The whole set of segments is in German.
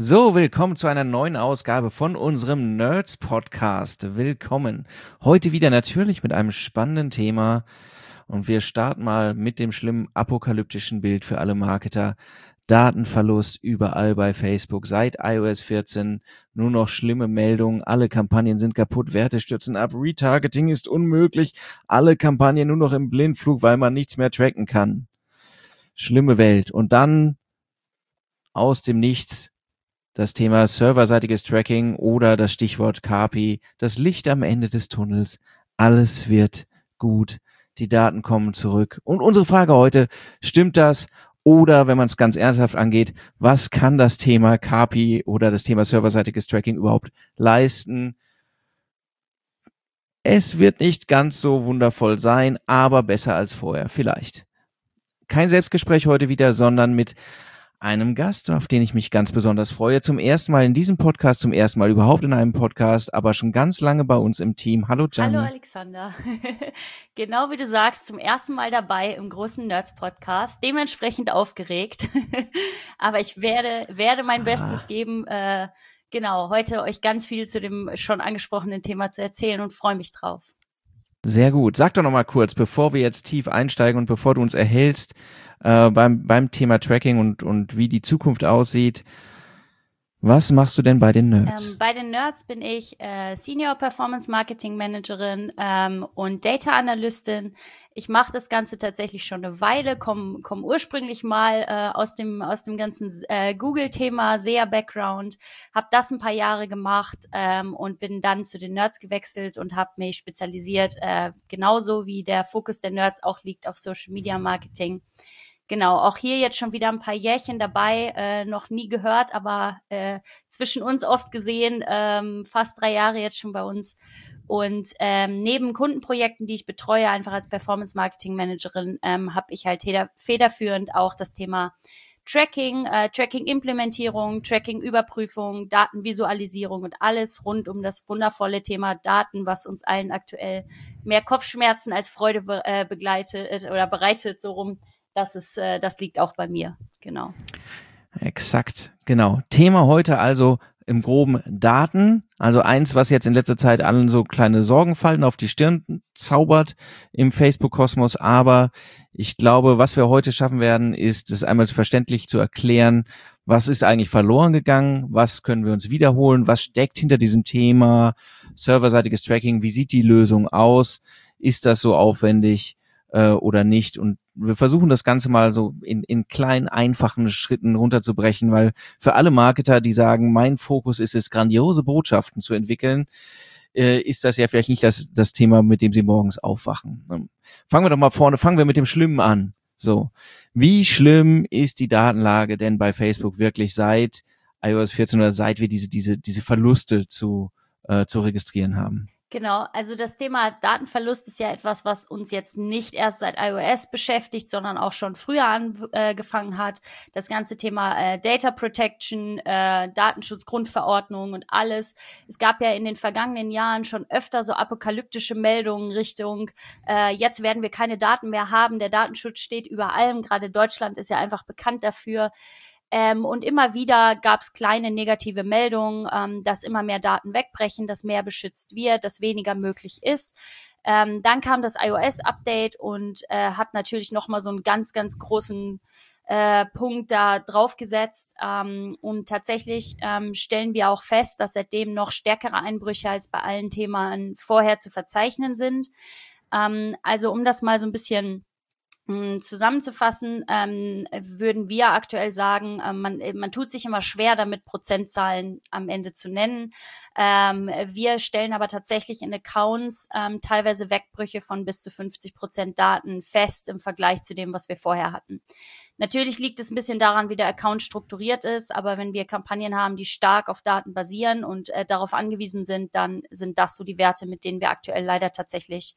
So, willkommen zu einer neuen Ausgabe von unserem Nerds Podcast. Willkommen. Heute wieder natürlich mit einem spannenden Thema und wir starten mal mit dem schlimmen apokalyptischen Bild für alle Marketer. Datenverlust überall bei Facebook seit iOS 14. Nur noch schlimme Meldungen. Alle Kampagnen sind kaputt. Werte stürzen ab. Retargeting ist unmöglich. Alle Kampagnen nur noch im Blindflug, weil man nichts mehr tracken kann. Schlimme Welt. Und dann aus dem Nichts das Thema serverseitiges Tracking oder das Stichwort KPI, das Licht am Ende des Tunnels. Alles wird gut. Die Daten kommen zurück. Und unsere Frage heute, stimmt das? Oder wenn man es ganz ernsthaft angeht, was kann das Thema KPI oder das Thema serverseitiges Tracking überhaupt leisten? Es wird nicht ganz so wundervoll sein, aber besser als vorher, vielleicht. Kein Selbstgespräch heute wieder, sondern mit einem Gast, auf den ich mich ganz besonders freue. Zum ersten Mal in diesem Podcast, zum ersten Mal überhaupt in einem Podcast, aber schon ganz lange bei uns im Team. Hallo Gianni. Hallo Alexander. genau wie du sagst, zum ersten Mal dabei im großen Nerds Podcast. Dementsprechend aufgeregt. aber ich werde, werde mein ah. Bestes geben, äh, genau, heute euch ganz viel zu dem schon angesprochenen Thema zu erzählen und freue mich drauf. Sehr gut. Sag doch noch mal kurz, bevor wir jetzt tief einsteigen und bevor du uns erhältst, äh, beim, beim Thema Tracking und, und wie die Zukunft aussieht. Was machst du denn bei den Nerds? Ähm, bei den Nerds bin ich äh, Senior Performance Marketing Managerin ähm, und Data Analystin. Ich mache das Ganze tatsächlich schon eine Weile, komme komm ursprünglich mal äh, aus dem aus dem ganzen äh, Google-Thema, SEA Background, habe das ein paar Jahre gemacht ähm, und bin dann zu den Nerds gewechselt und habe mich spezialisiert, äh, genauso wie der Fokus der Nerds auch liegt auf Social Media Marketing genau, auch hier jetzt schon wieder ein paar Jährchen dabei, äh, noch nie gehört, aber äh, zwischen uns oft gesehen, ähm, fast drei Jahre jetzt schon bei uns. Und ähm, neben Kundenprojekten, die ich betreue, einfach als Performance Marketing Managerin, ähm, habe ich halt federführend auch das Thema Tracking, äh, Tracking-Implementierung, Tracking-Überprüfung, Datenvisualisierung und alles rund um das wundervolle Thema Daten, was uns allen aktuell mehr Kopfschmerzen als Freude be äh, begleitet äh, oder bereitet, so rum das ist, äh, das liegt auch bei mir, genau. Exakt, genau. Thema heute also im groben Daten. Also eins, was jetzt in letzter Zeit allen so kleine Sorgenfalten auf die Stirn zaubert im Facebook-Kosmos. Aber ich glaube, was wir heute schaffen werden, ist es einmal verständlich zu erklären, was ist eigentlich verloren gegangen, was können wir uns wiederholen, was steckt hinter diesem Thema, serverseitiges Tracking, wie sieht die Lösung aus, ist das so aufwendig äh, oder nicht. Und wir versuchen das Ganze mal so in, in kleinen, einfachen Schritten runterzubrechen, weil für alle Marketer, die sagen, mein Fokus ist es, grandiose Botschaften zu entwickeln, äh, ist das ja vielleicht nicht das, das Thema, mit dem sie morgens aufwachen. Ähm, fangen wir doch mal vorne, fangen wir mit dem Schlimmen an. So, wie schlimm ist die Datenlage denn bei Facebook wirklich seit iOS 14 oder seit wir diese, diese, diese Verluste zu, äh, zu registrieren haben? Genau, also das Thema Datenverlust ist ja etwas, was uns jetzt nicht erst seit iOS beschäftigt, sondern auch schon früher angefangen äh, hat. Das ganze Thema äh, Data Protection, äh, Datenschutzgrundverordnung und alles. Es gab ja in den vergangenen Jahren schon öfter so apokalyptische Meldungen Richtung, äh, jetzt werden wir keine Daten mehr haben, der Datenschutz steht über allem. Gerade Deutschland ist ja einfach bekannt dafür. Ähm, und immer wieder gab es kleine negative Meldungen, ähm, dass immer mehr Daten wegbrechen, dass mehr beschützt wird, dass weniger möglich ist. Ähm, dann kam das iOS-Update und äh, hat natürlich nochmal so einen ganz, ganz großen äh, Punkt da draufgesetzt. Ähm, und tatsächlich ähm, stellen wir auch fest, dass seitdem noch stärkere Einbrüche als bei allen Themen vorher zu verzeichnen sind. Ähm, also um das mal so ein bisschen zusammenzufassen, ähm, würden wir aktuell sagen, äh, man, man tut sich immer schwer damit, Prozentzahlen am Ende zu nennen. Ähm, wir stellen aber tatsächlich in Accounts ähm, teilweise Wegbrüche von bis zu 50 Prozent Daten fest im Vergleich zu dem, was wir vorher hatten. Natürlich liegt es ein bisschen daran, wie der Account strukturiert ist, aber wenn wir Kampagnen haben, die stark auf Daten basieren und äh, darauf angewiesen sind, dann sind das so die Werte, mit denen wir aktuell leider tatsächlich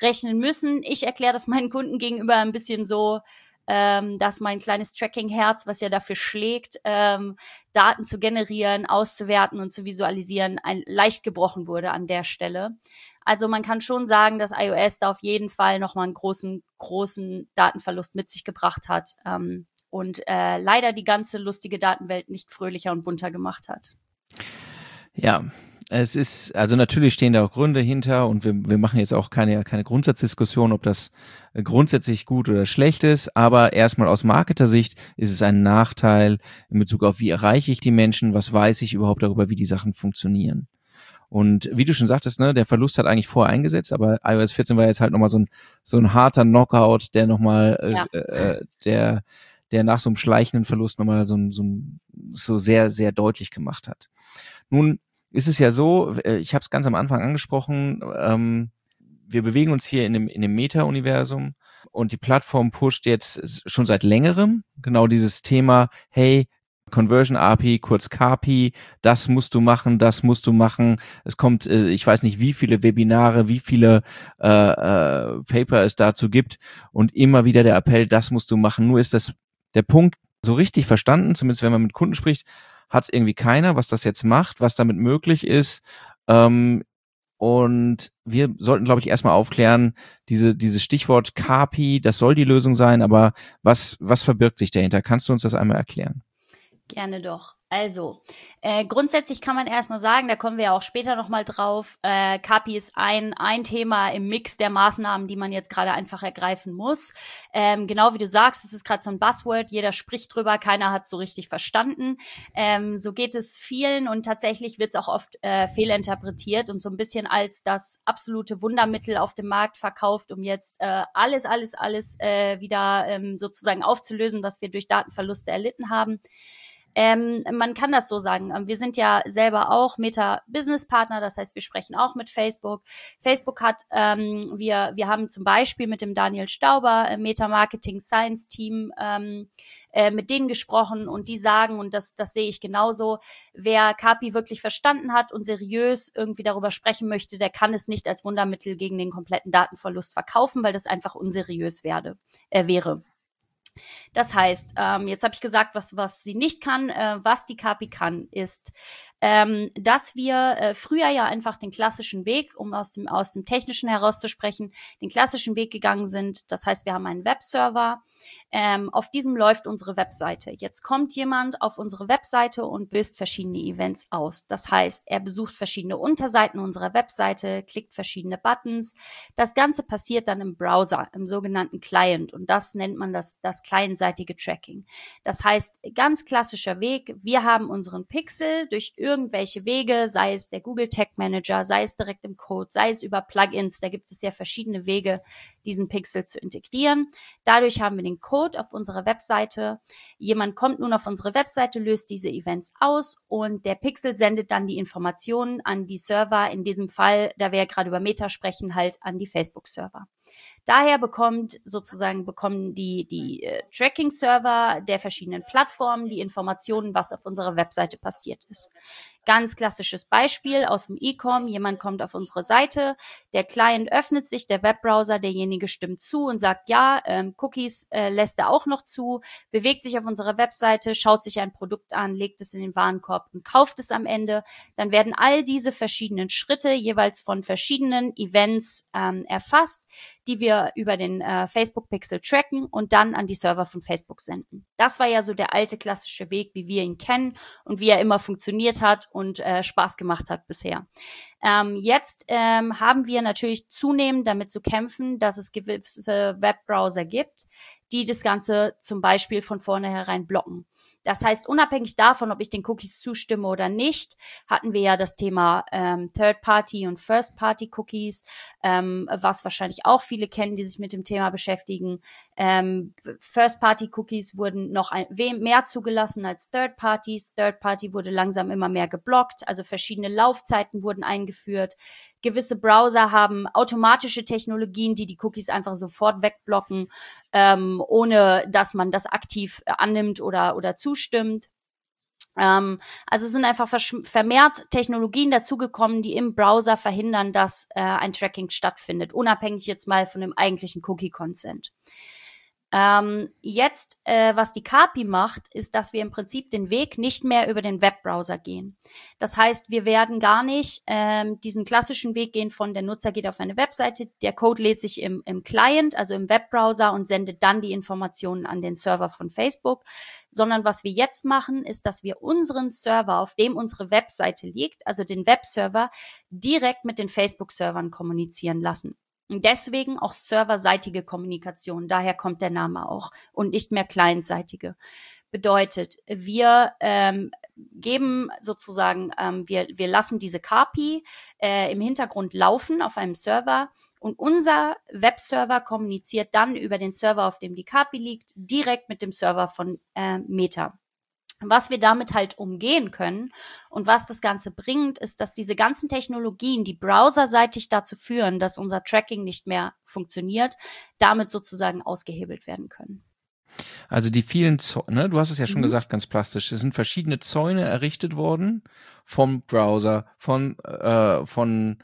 rechnen müssen. Ich erkläre das meinen Kunden gegenüber ein bisschen so, ähm, dass mein kleines Tracking-Herz, was ja dafür schlägt, ähm, Daten zu generieren, auszuwerten und zu visualisieren, ein, leicht gebrochen wurde an der Stelle. Also man kann schon sagen, dass iOS da auf jeden Fall nochmal einen großen, großen Datenverlust mit sich gebracht hat ähm, und äh, leider die ganze lustige Datenwelt nicht fröhlicher und bunter gemacht hat. Ja, es ist, also natürlich stehen da auch Gründe hinter und wir, wir machen jetzt auch keine, keine Grundsatzdiskussion, ob das grundsätzlich gut oder schlecht ist, aber erstmal aus Marketer-Sicht ist es ein Nachteil in Bezug auf, wie erreiche ich die Menschen, was weiß ich überhaupt darüber, wie die Sachen funktionieren. Und wie du schon sagtest, ne, der Verlust hat eigentlich vorher eingesetzt, aber iOS 14 war jetzt halt nochmal so ein, so ein harter Knockout, der nochmal, äh, ja. äh, der, der nach so einem schleichenden Verlust nochmal so, so, so sehr, sehr deutlich gemacht hat. Nun ist es ja so, äh, ich habe es ganz am Anfang angesprochen, ähm, wir bewegen uns hier in dem, in dem Meta-Universum und die Plattform pusht jetzt schon seit längerem genau dieses Thema, hey, Conversion API, kurz KPI, das musst du machen, das musst du machen. Es kommt, äh, ich weiß nicht, wie viele Webinare, wie viele äh, äh, Paper es dazu gibt und immer wieder der Appell, das musst du machen. Nur ist das der Punkt so richtig verstanden, zumindest wenn man mit Kunden spricht, hat es irgendwie keiner, was das jetzt macht, was damit möglich ist. Ähm, und wir sollten, glaube ich, erstmal aufklären, diese, dieses Stichwort KPI, das soll die Lösung sein, aber was, was verbirgt sich dahinter? Kannst du uns das einmal erklären? Gerne doch. Also, äh, grundsätzlich kann man erstmal sagen, da kommen wir ja auch später nochmal drauf, äh, KPI ist ein, ein Thema im Mix der Maßnahmen, die man jetzt gerade einfach ergreifen muss. Ähm, genau wie du sagst, es ist gerade so ein Buzzword, jeder spricht drüber, keiner hat so richtig verstanden. Ähm, so geht es vielen und tatsächlich wird es auch oft äh, fehlinterpretiert und so ein bisschen als das absolute Wundermittel auf dem Markt verkauft, um jetzt äh, alles, alles, alles äh, wieder ähm, sozusagen aufzulösen, was wir durch Datenverluste erlitten haben. Ähm, man kann das so sagen. Ähm, wir sind ja selber auch Meta-Business-Partner, das heißt, wir sprechen auch mit Facebook. Facebook hat, ähm, wir, wir haben zum Beispiel mit dem Daniel Stauber, äh, Meta-Marketing Science Team, ähm, äh, mit denen gesprochen und die sagen, und das, das sehe ich genauso, wer Kapi wirklich verstanden hat und seriös irgendwie darüber sprechen möchte, der kann es nicht als Wundermittel gegen den kompletten Datenverlust verkaufen, weil das einfach unseriös werde, äh, wäre. Das heißt, ähm, jetzt habe ich gesagt, was, was sie nicht kann. Äh, was die KPI kann, ist, ähm, dass wir äh, früher ja einfach den klassischen Weg, um aus dem, aus dem Technischen herauszusprechen, den klassischen Weg gegangen sind. Das heißt, wir haben einen Webserver. Ähm, auf diesem läuft unsere Webseite. Jetzt kommt jemand auf unsere Webseite und löst verschiedene Events aus. Das heißt, er besucht verschiedene Unterseiten unserer Webseite, klickt verschiedene Buttons. Das Ganze passiert dann im Browser, im sogenannten Client. Und das nennt man das, das clientseitige Tracking. Das heißt, ganz klassischer Weg. Wir haben unseren Pixel durch irgendwelche Wege, sei es der Google Tag Manager, sei es direkt im Code, sei es über Plugins. Da gibt es ja verschiedene Wege, diesen Pixel zu integrieren. Dadurch haben wir den Code auf unserer Webseite. Jemand kommt nun auf unsere Webseite, löst diese Events aus und der Pixel sendet dann die Informationen an die Server. In diesem Fall, da wir ja gerade über Meta sprechen, halt an die Facebook-Server. Daher bekommt sozusagen bekommen die, die äh, Tracking-Server der verschiedenen Plattformen die Informationen, was auf unserer Webseite passiert ist. Ganz klassisches Beispiel aus dem E-Com. Jemand kommt auf unsere Seite, der Client öffnet sich, der Webbrowser, derjenige stimmt zu und sagt, ja, ähm, Cookies äh, lässt er auch noch zu, bewegt sich auf unserer Webseite, schaut sich ein Produkt an, legt es in den Warenkorb und kauft es am Ende. Dann werden all diese verschiedenen Schritte jeweils von verschiedenen Events ähm, erfasst, die wir über den äh, Facebook Pixel tracken und dann an die Server von Facebook senden. Das war ja so der alte klassische Weg, wie wir ihn kennen und wie er immer funktioniert hat und äh, Spaß gemacht hat bisher. Ähm, jetzt ähm, haben wir natürlich zunehmend damit zu kämpfen, dass es gewisse Webbrowser gibt, die das Ganze zum Beispiel von vornherein blocken. Das heißt, unabhängig davon, ob ich den Cookies zustimme oder nicht, hatten wir ja das Thema ähm, Third-Party und First-Party-Cookies, ähm, was wahrscheinlich auch viele kennen, die sich mit dem Thema beschäftigen. Ähm, First-Party-Cookies wurden noch ein, mehr zugelassen als Third-Parties. Third-Party wurde langsam immer mehr geblockt, also verschiedene Laufzeiten wurden eingeführt. Gewisse Browser haben automatische Technologien, die die Cookies einfach sofort wegblocken, ähm, ohne dass man das aktiv annimmt oder, oder zustimmt. Ähm, also es sind einfach vermehrt Technologien dazugekommen, die im Browser verhindern, dass äh, ein Tracking stattfindet, unabhängig jetzt mal von dem eigentlichen Cookie-Consent. Ähm, jetzt, äh, was die KPI macht, ist, dass wir im Prinzip den Weg nicht mehr über den Webbrowser gehen. Das heißt, wir werden gar nicht ähm, diesen klassischen Weg gehen von der Nutzer geht auf eine Webseite, der Code lädt sich im, im Client, also im Webbrowser und sendet dann die Informationen an den Server von Facebook, sondern was wir jetzt machen, ist, dass wir unseren Server, auf dem unsere Webseite liegt, also den Webserver, direkt mit den Facebook-Servern kommunizieren lassen. Und deswegen auch serverseitige Kommunikation. Daher kommt der Name auch und nicht mehr clientseitige. Bedeutet, wir ähm, geben sozusagen, ähm, wir, wir lassen diese KPI äh, im Hintergrund laufen auf einem Server und unser Webserver kommuniziert dann über den Server, auf dem die KPI liegt, direkt mit dem Server von äh, Meta. Was wir damit halt umgehen können und was das Ganze bringt, ist, dass diese ganzen Technologien, die browserseitig dazu führen, dass unser Tracking nicht mehr funktioniert, damit sozusagen ausgehebelt werden können. Also die vielen Zäune, ne, du hast es ja schon mhm. gesagt, ganz plastisch, es sind verschiedene Zäune errichtet worden vom Browser, von, äh, von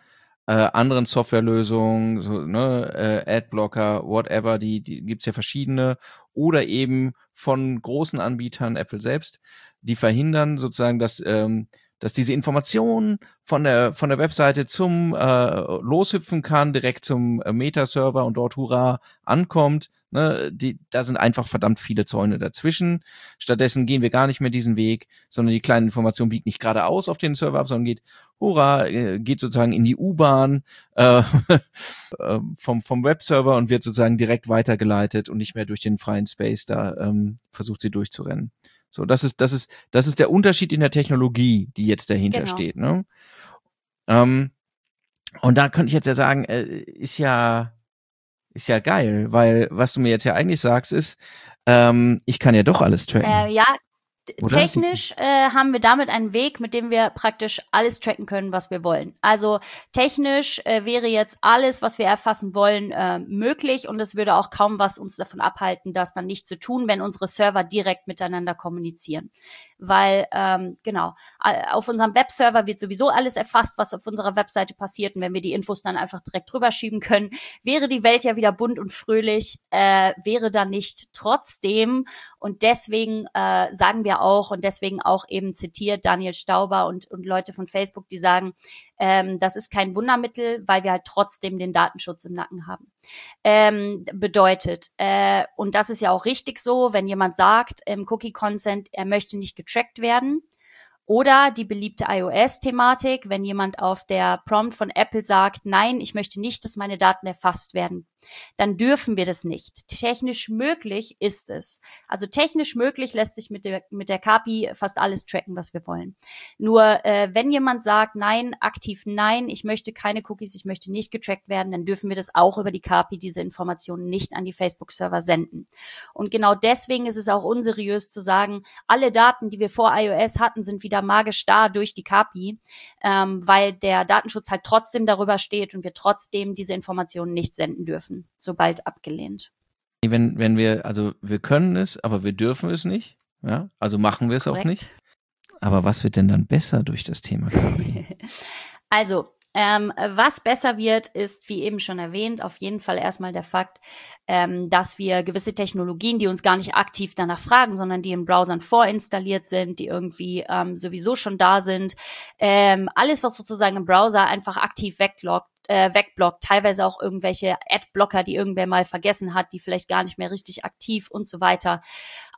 äh, anderen Softwarelösungen, so, ne, äh, Adblocker, whatever, die, die gibt ja verschiedene, oder eben von großen Anbietern, Apple selbst, die verhindern sozusagen, dass, ähm, dass diese Information von der, von der Webseite zum äh, loshüpfen kann, direkt zum äh, Meta-Server und dort hurra ankommt. Ne, die, da sind einfach verdammt viele Zäune dazwischen. Stattdessen gehen wir gar nicht mehr diesen Weg, sondern die kleine Information biegt nicht geradeaus auf den Server ab, sondern geht, hurra, äh, geht sozusagen in die U-Bahn äh, äh, vom, vom Webserver und wird sozusagen direkt weitergeleitet und nicht mehr durch den freien Space da ähm, versucht sie durchzurennen. So, das ist, das ist, das ist der Unterschied in der Technologie, die jetzt dahinter genau. steht. Ne? Ähm, und da könnte ich jetzt ja sagen, äh, ist ja, ist ja geil, weil was du mir jetzt ja eigentlich sagst, ist, ähm, ich kann ja doch alles tracken. Äh, ja, oder? Technisch äh, haben wir damit einen Weg, mit dem wir praktisch alles tracken können, was wir wollen. Also technisch äh, wäre jetzt alles, was wir erfassen wollen, äh, möglich und es würde auch kaum was uns davon abhalten, das dann nicht zu tun, wenn unsere Server direkt miteinander kommunizieren. Weil, ähm, genau, auf unserem Webserver wird sowieso alles erfasst, was auf unserer Webseite passiert und wenn wir die Infos dann einfach direkt drüber schieben können, wäre die Welt ja wieder bunt und fröhlich, äh, wäre da nicht trotzdem und deswegen äh, sagen wir auch und deswegen auch eben zitiert Daniel Stauber und, und Leute von Facebook, die sagen, ähm, das ist kein Wundermittel, weil wir halt trotzdem den Datenschutz im Nacken haben. Ähm, bedeutet, äh, und das ist ja auch richtig so, wenn jemand sagt im Cookie Consent, er möchte nicht getrackt werden, oder die beliebte iOS-Thematik, wenn jemand auf der Prompt von Apple sagt, nein, ich möchte nicht, dass meine Daten erfasst werden dann dürfen wir das nicht. Technisch möglich ist es. Also technisch möglich lässt sich mit der, mit der KPI fast alles tracken, was wir wollen. Nur äh, wenn jemand sagt, nein, aktiv nein, ich möchte keine Cookies, ich möchte nicht getrackt werden, dann dürfen wir das auch über die KPI, diese Informationen nicht an die Facebook-Server senden. Und genau deswegen ist es auch unseriös zu sagen, alle Daten, die wir vor iOS hatten, sind wieder magisch da durch die KPI, ähm, weil der Datenschutz halt trotzdem darüber steht und wir trotzdem diese Informationen nicht senden dürfen dürfen, sobald abgelehnt. Wenn, wenn wir, also wir können es, aber wir dürfen es nicht. Ja, also machen wir es Korrekt. auch nicht. Aber was wird denn dann besser durch das Thema also, ähm, was besser wird, ist, wie eben schon erwähnt, auf jeden Fall erstmal der Fakt, ähm, dass wir gewisse Technologien, die uns gar nicht aktiv danach fragen, sondern die in Browsern vorinstalliert sind, die irgendwie ähm, sowieso schon da sind, ähm, alles, was sozusagen im Browser einfach aktiv wegloggt, äh, wegblockt, teilweise auch irgendwelche Adblocker, die irgendwer mal vergessen hat, die vielleicht gar nicht mehr richtig aktiv und so weiter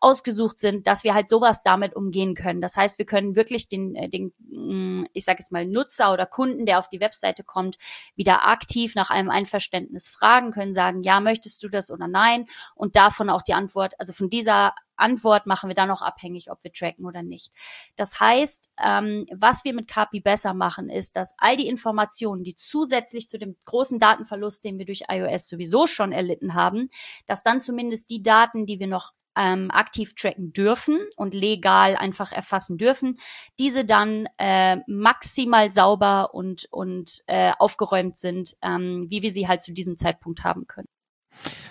ausgesucht sind, dass wir halt sowas damit umgehen können. Das heißt, wir können wirklich den, äh, den mm, ich sage jetzt mal Nutzer oder Kunden, der auf die Webseite kommt, wieder aktiv nach einem Einverständnis fragen, können sagen, ja, möchtest du das oder nein und davon auch die Antwort, also von dieser Antwort machen wir dann auch abhängig, ob wir tracken oder nicht. Das heißt, ähm, was wir mit KPI besser machen, ist, dass all die Informationen, die zusätzlich zu dem großen Datenverlust, den wir durch iOS sowieso schon erlitten haben, dass dann zumindest die Daten, die wir noch ähm, aktiv tracken dürfen und legal einfach erfassen dürfen, diese dann äh, maximal sauber und, und äh, aufgeräumt sind, ähm, wie wir sie halt zu diesem Zeitpunkt haben können.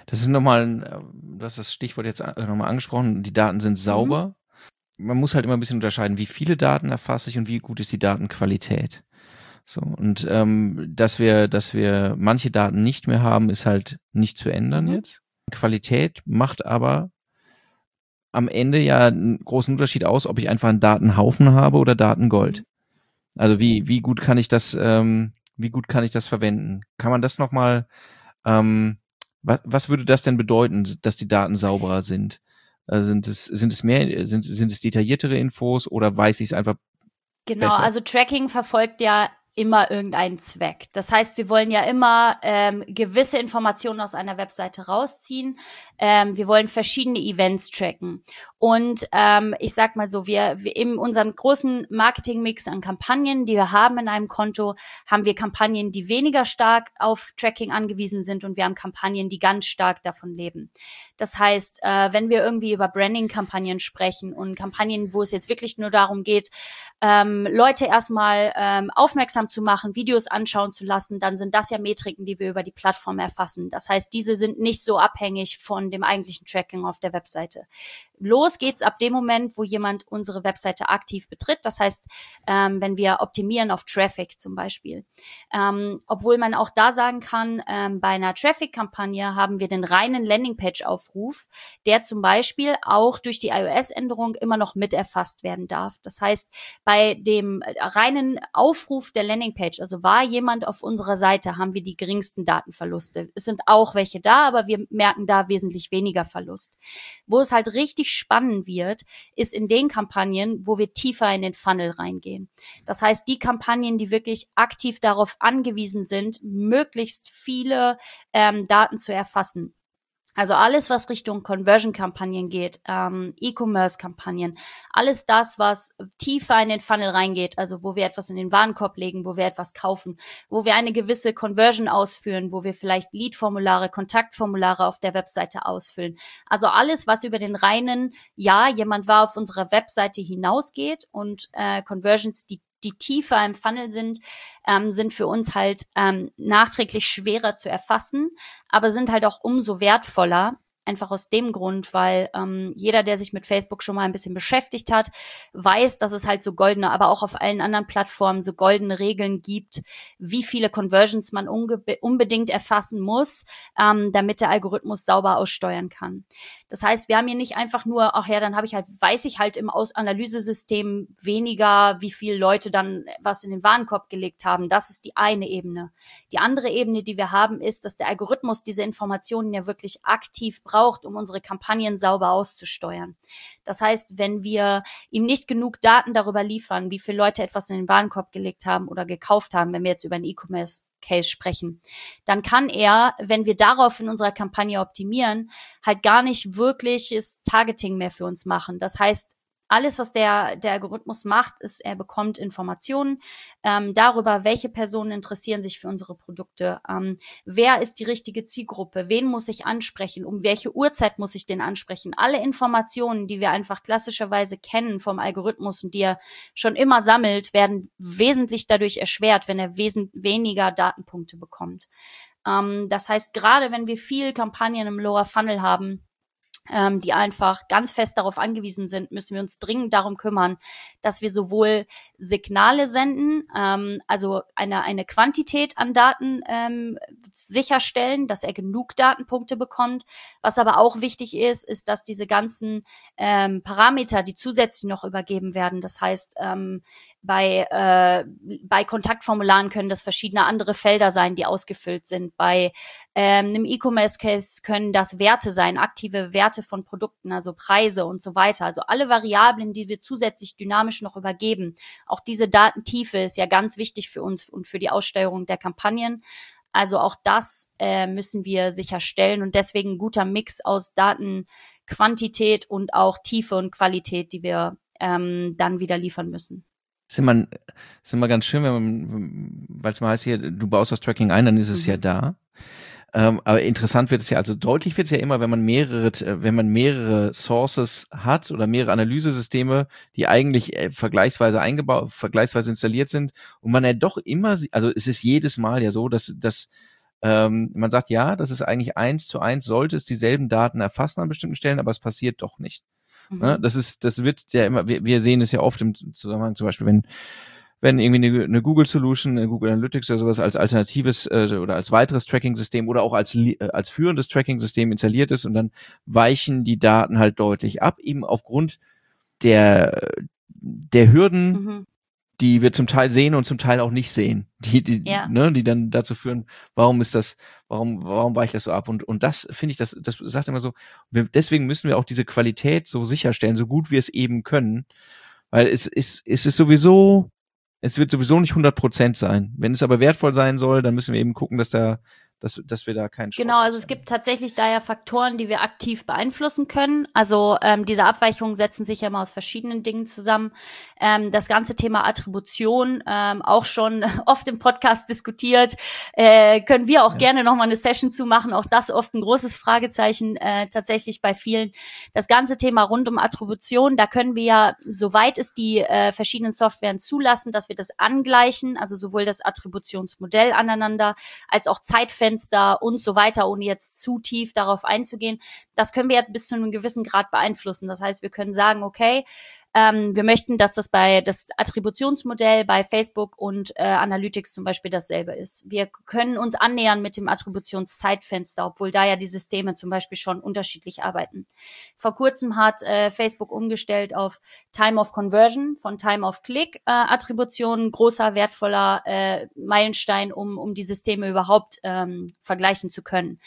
Das ist nochmal, äh, du hast das Stichwort jetzt äh, nochmal angesprochen, die Daten sind mhm. sauber. Mhm. man muss halt immer ein bisschen unterscheiden, wie viele Daten erfasse ich und wie gut ist die Datenqualität. So, und ähm, dass wir, dass wir manche Daten nicht mehr haben, ist halt nicht zu ändern mhm. jetzt. Qualität macht aber am Ende ja einen großen Unterschied aus, ob ich einfach einen Datenhaufen habe oder Datengold. Mhm. Also wie, wie gut kann ich das, ähm, wie gut kann ich das verwenden? Kann man das nochmal, ähm, was, was würde das denn bedeuten, dass die Daten sauberer sind? Äh, sind es, sind es mehr, sind, sind es detailliertere Infos oder weiß ich es einfach Genau, besser? also Tracking verfolgt ja immer irgendeinen Zweck. Das heißt, wir wollen ja immer ähm, gewisse Informationen aus einer Webseite rausziehen. Ähm, wir wollen verschiedene Events tracken. Und ähm, ich sag mal so, wir, wir in unserem großen Marketing-Mix an Kampagnen, die wir haben in einem Konto, haben wir Kampagnen, die weniger stark auf Tracking angewiesen sind und wir haben Kampagnen, die ganz stark davon leben. Das heißt, äh, wenn wir irgendwie über Branding-Kampagnen sprechen und Kampagnen, wo es jetzt wirklich nur darum geht, ähm, Leute erstmal ähm, aufmerksam zu machen, Videos anschauen zu lassen, dann sind das ja Metriken, die wir über die Plattform erfassen. Das heißt, diese sind nicht so abhängig von dem eigentlichen Tracking auf der Webseite. Los geht's ab dem Moment, wo jemand unsere Webseite aktiv betritt. Das heißt, ähm, wenn wir optimieren auf Traffic zum Beispiel. Ähm, obwohl man auch da sagen kann, ähm, bei einer Traffic-Kampagne haben wir den reinen Landingpage-Aufruf, der zum Beispiel auch durch die iOS-Änderung immer noch mit erfasst werden darf. Das heißt, bei dem reinen Aufruf der Landingpage, also war jemand auf unserer Seite, haben wir die geringsten Datenverluste. Es sind auch welche da, aber wir merken da wesentlich weniger Verlust. Wo es halt richtig spannend wird, ist in den Kampagnen, wo wir tiefer in den Funnel reingehen. Das heißt, die Kampagnen, die wirklich aktiv darauf angewiesen sind, möglichst viele ähm, Daten zu erfassen. Also alles, was Richtung Conversion-Kampagnen geht, ähm, E-Commerce-Kampagnen, alles das, was tiefer in den Funnel reingeht, also wo wir etwas in den Warenkorb legen, wo wir etwas kaufen, wo wir eine gewisse Conversion ausführen, wo wir vielleicht Lead-Formulare, Kontaktformulare auf der Webseite ausfüllen. Also alles, was über den reinen, ja, jemand war auf unserer Webseite hinausgeht und äh, Conversions, die die tiefer im Funnel sind, ähm, sind für uns halt ähm, nachträglich schwerer zu erfassen, aber sind halt auch umso wertvoller, Einfach aus dem Grund, weil ähm, jeder, der sich mit Facebook schon mal ein bisschen beschäftigt hat, weiß, dass es halt so goldene, aber auch auf allen anderen Plattformen so goldene Regeln gibt, wie viele Conversions man unbedingt erfassen muss, ähm, damit der Algorithmus sauber aussteuern kann. Das heißt, wir haben hier nicht einfach nur, ach ja, dann habe ich halt, weiß ich halt im Aus Analysesystem weniger, wie viele Leute dann was in den Warenkorb gelegt haben. Das ist die eine Ebene. Die andere Ebene, die wir haben, ist, dass der Algorithmus diese Informationen ja wirklich aktiv braucht, um unsere Kampagnen sauber auszusteuern. Das heißt, wenn wir ihm nicht genug Daten darüber liefern, wie viele Leute etwas in den Warenkorb gelegt haben oder gekauft haben, wenn wir jetzt über einen E-Commerce Case sprechen, dann kann er, wenn wir darauf in unserer Kampagne optimieren, halt gar nicht wirkliches Targeting mehr für uns machen. Das heißt, alles, was der, der Algorithmus macht, ist, er bekommt Informationen ähm, darüber, welche Personen interessieren sich für unsere Produkte, ähm, wer ist die richtige Zielgruppe, wen muss ich ansprechen, um welche Uhrzeit muss ich den ansprechen. Alle Informationen, die wir einfach klassischerweise kennen vom Algorithmus und die er schon immer sammelt, werden wesentlich dadurch erschwert, wenn er wesentlich weniger Datenpunkte bekommt. Ähm, das heißt, gerade wenn wir viel Kampagnen im Lower Funnel haben, ähm, die einfach ganz fest darauf angewiesen sind, müssen wir uns dringend darum kümmern, dass wir sowohl Signale senden, ähm, also eine, eine Quantität an Daten ähm, sicherstellen, dass er genug Datenpunkte bekommt. Was aber auch wichtig ist, ist, dass diese ganzen ähm, Parameter, die zusätzlich noch übergeben werden, das heißt, ähm, bei, äh, bei Kontaktformularen können das verschiedene andere Felder sein, die ausgefüllt sind. Bei ähm, einem E-Commerce-Case können das Werte sein, aktive Werte von Produkten, also Preise und so weiter. Also alle Variablen, die wir zusätzlich dynamisch noch übergeben. Auch diese Datentiefe ist ja ganz wichtig für uns und für die Aussteuerung der Kampagnen. Also auch das äh, müssen wir sicherstellen und deswegen ein guter Mix aus Datenquantität und auch Tiefe und Qualität, die wir ähm, dann wieder liefern müssen ist immer, ist immer ganz schön, wenn man, weil es mal heißt hier, du baust das Tracking ein, dann ist es mhm. ja da. Ähm, aber interessant wird es ja, also deutlich wird es ja immer, wenn man mehrere, äh, wenn man mehrere Sources hat oder mehrere Analysesysteme, die eigentlich äh, vergleichsweise eingebaut, vergleichsweise installiert sind und man ja doch immer, also es ist jedes Mal ja so, dass, dass ähm, man sagt, ja, das ist eigentlich eins zu eins, sollte es dieselben Daten erfassen an bestimmten Stellen, aber es passiert doch nicht. Mhm. Ne? Das ist, das wird ja immer, wir, wir sehen es ja oft im Zusammenhang, zum Beispiel, wenn wenn irgendwie eine, eine Google Solution, eine Google Analytics oder sowas als alternatives äh, oder als weiteres Tracking-System oder auch als, äh, als führendes Tracking-System installiert ist und dann weichen die Daten halt deutlich ab, eben aufgrund der, der Hürden, mhm. die wir zum Teil sehen und zum Teil auch nicht sehen, die, die, ja. ne, die dann dazu führen, warum ist das, warum, warum weicht das so ab? Und, und das finde ich, das, das sagt immer so, wir, deswegen müssen wir auch diese Qualität so sicherstellen, so gut wir es eben können, weil es ist, es ist sowieso es wird sowieso nicht 100 Prozent sein. Wenn es aber wertvoll sein soll, dann müssen wir eben gucken, dass da dass, dass wir da keinen Schrott Genau, also es gibt tatsächlich da ja Faktoren, die wir aktiv beeinflussen können. Also ähm, diese Abweichungen setzen sich ja immer aus verschiedenen Dingen zusammen. Ähm, das ganze Thema Attribution, ähm, auch schon oft im Podcast diskutiert, äh, können wir auch ja. gerne nochmal eine Session zu machen. Auch das oft ein großes Fragezeichen äh, tatsächlich bei vielen. Das ganze Thema rund um Attribution, da können wir ja, soweit es die äh, verschiedenen Softwaren zulassen, dass wir das angleichen, also sowohl das Attributionsmodell aneinander als auch Zeitfenster Zeitfenster und so weiter, ohne jetzt zu tief darauf einzugehen. Das können wir ja bis zu einem gewissen Grad beeinflussen. Das heißt, wir können sagen, okay, ähm, wir möchten, dass das bei das Attributionsmodell bei Facebook und äh, Analytics zum Beispiel dasselbe ist. Wir können uns annähern mit dem Attributionszeitfenster, obwohl da ja die Systeme zum Beispiel schon unterschiedlich arbeiten. Vor kurzem hat äh, Facebook umgestellt auf Time of Conversion von Time of Click äh, Attribution, großer wertvoller äh, Meilenstein, um um die Systeme überhaupt ähm, vergleichen zu können.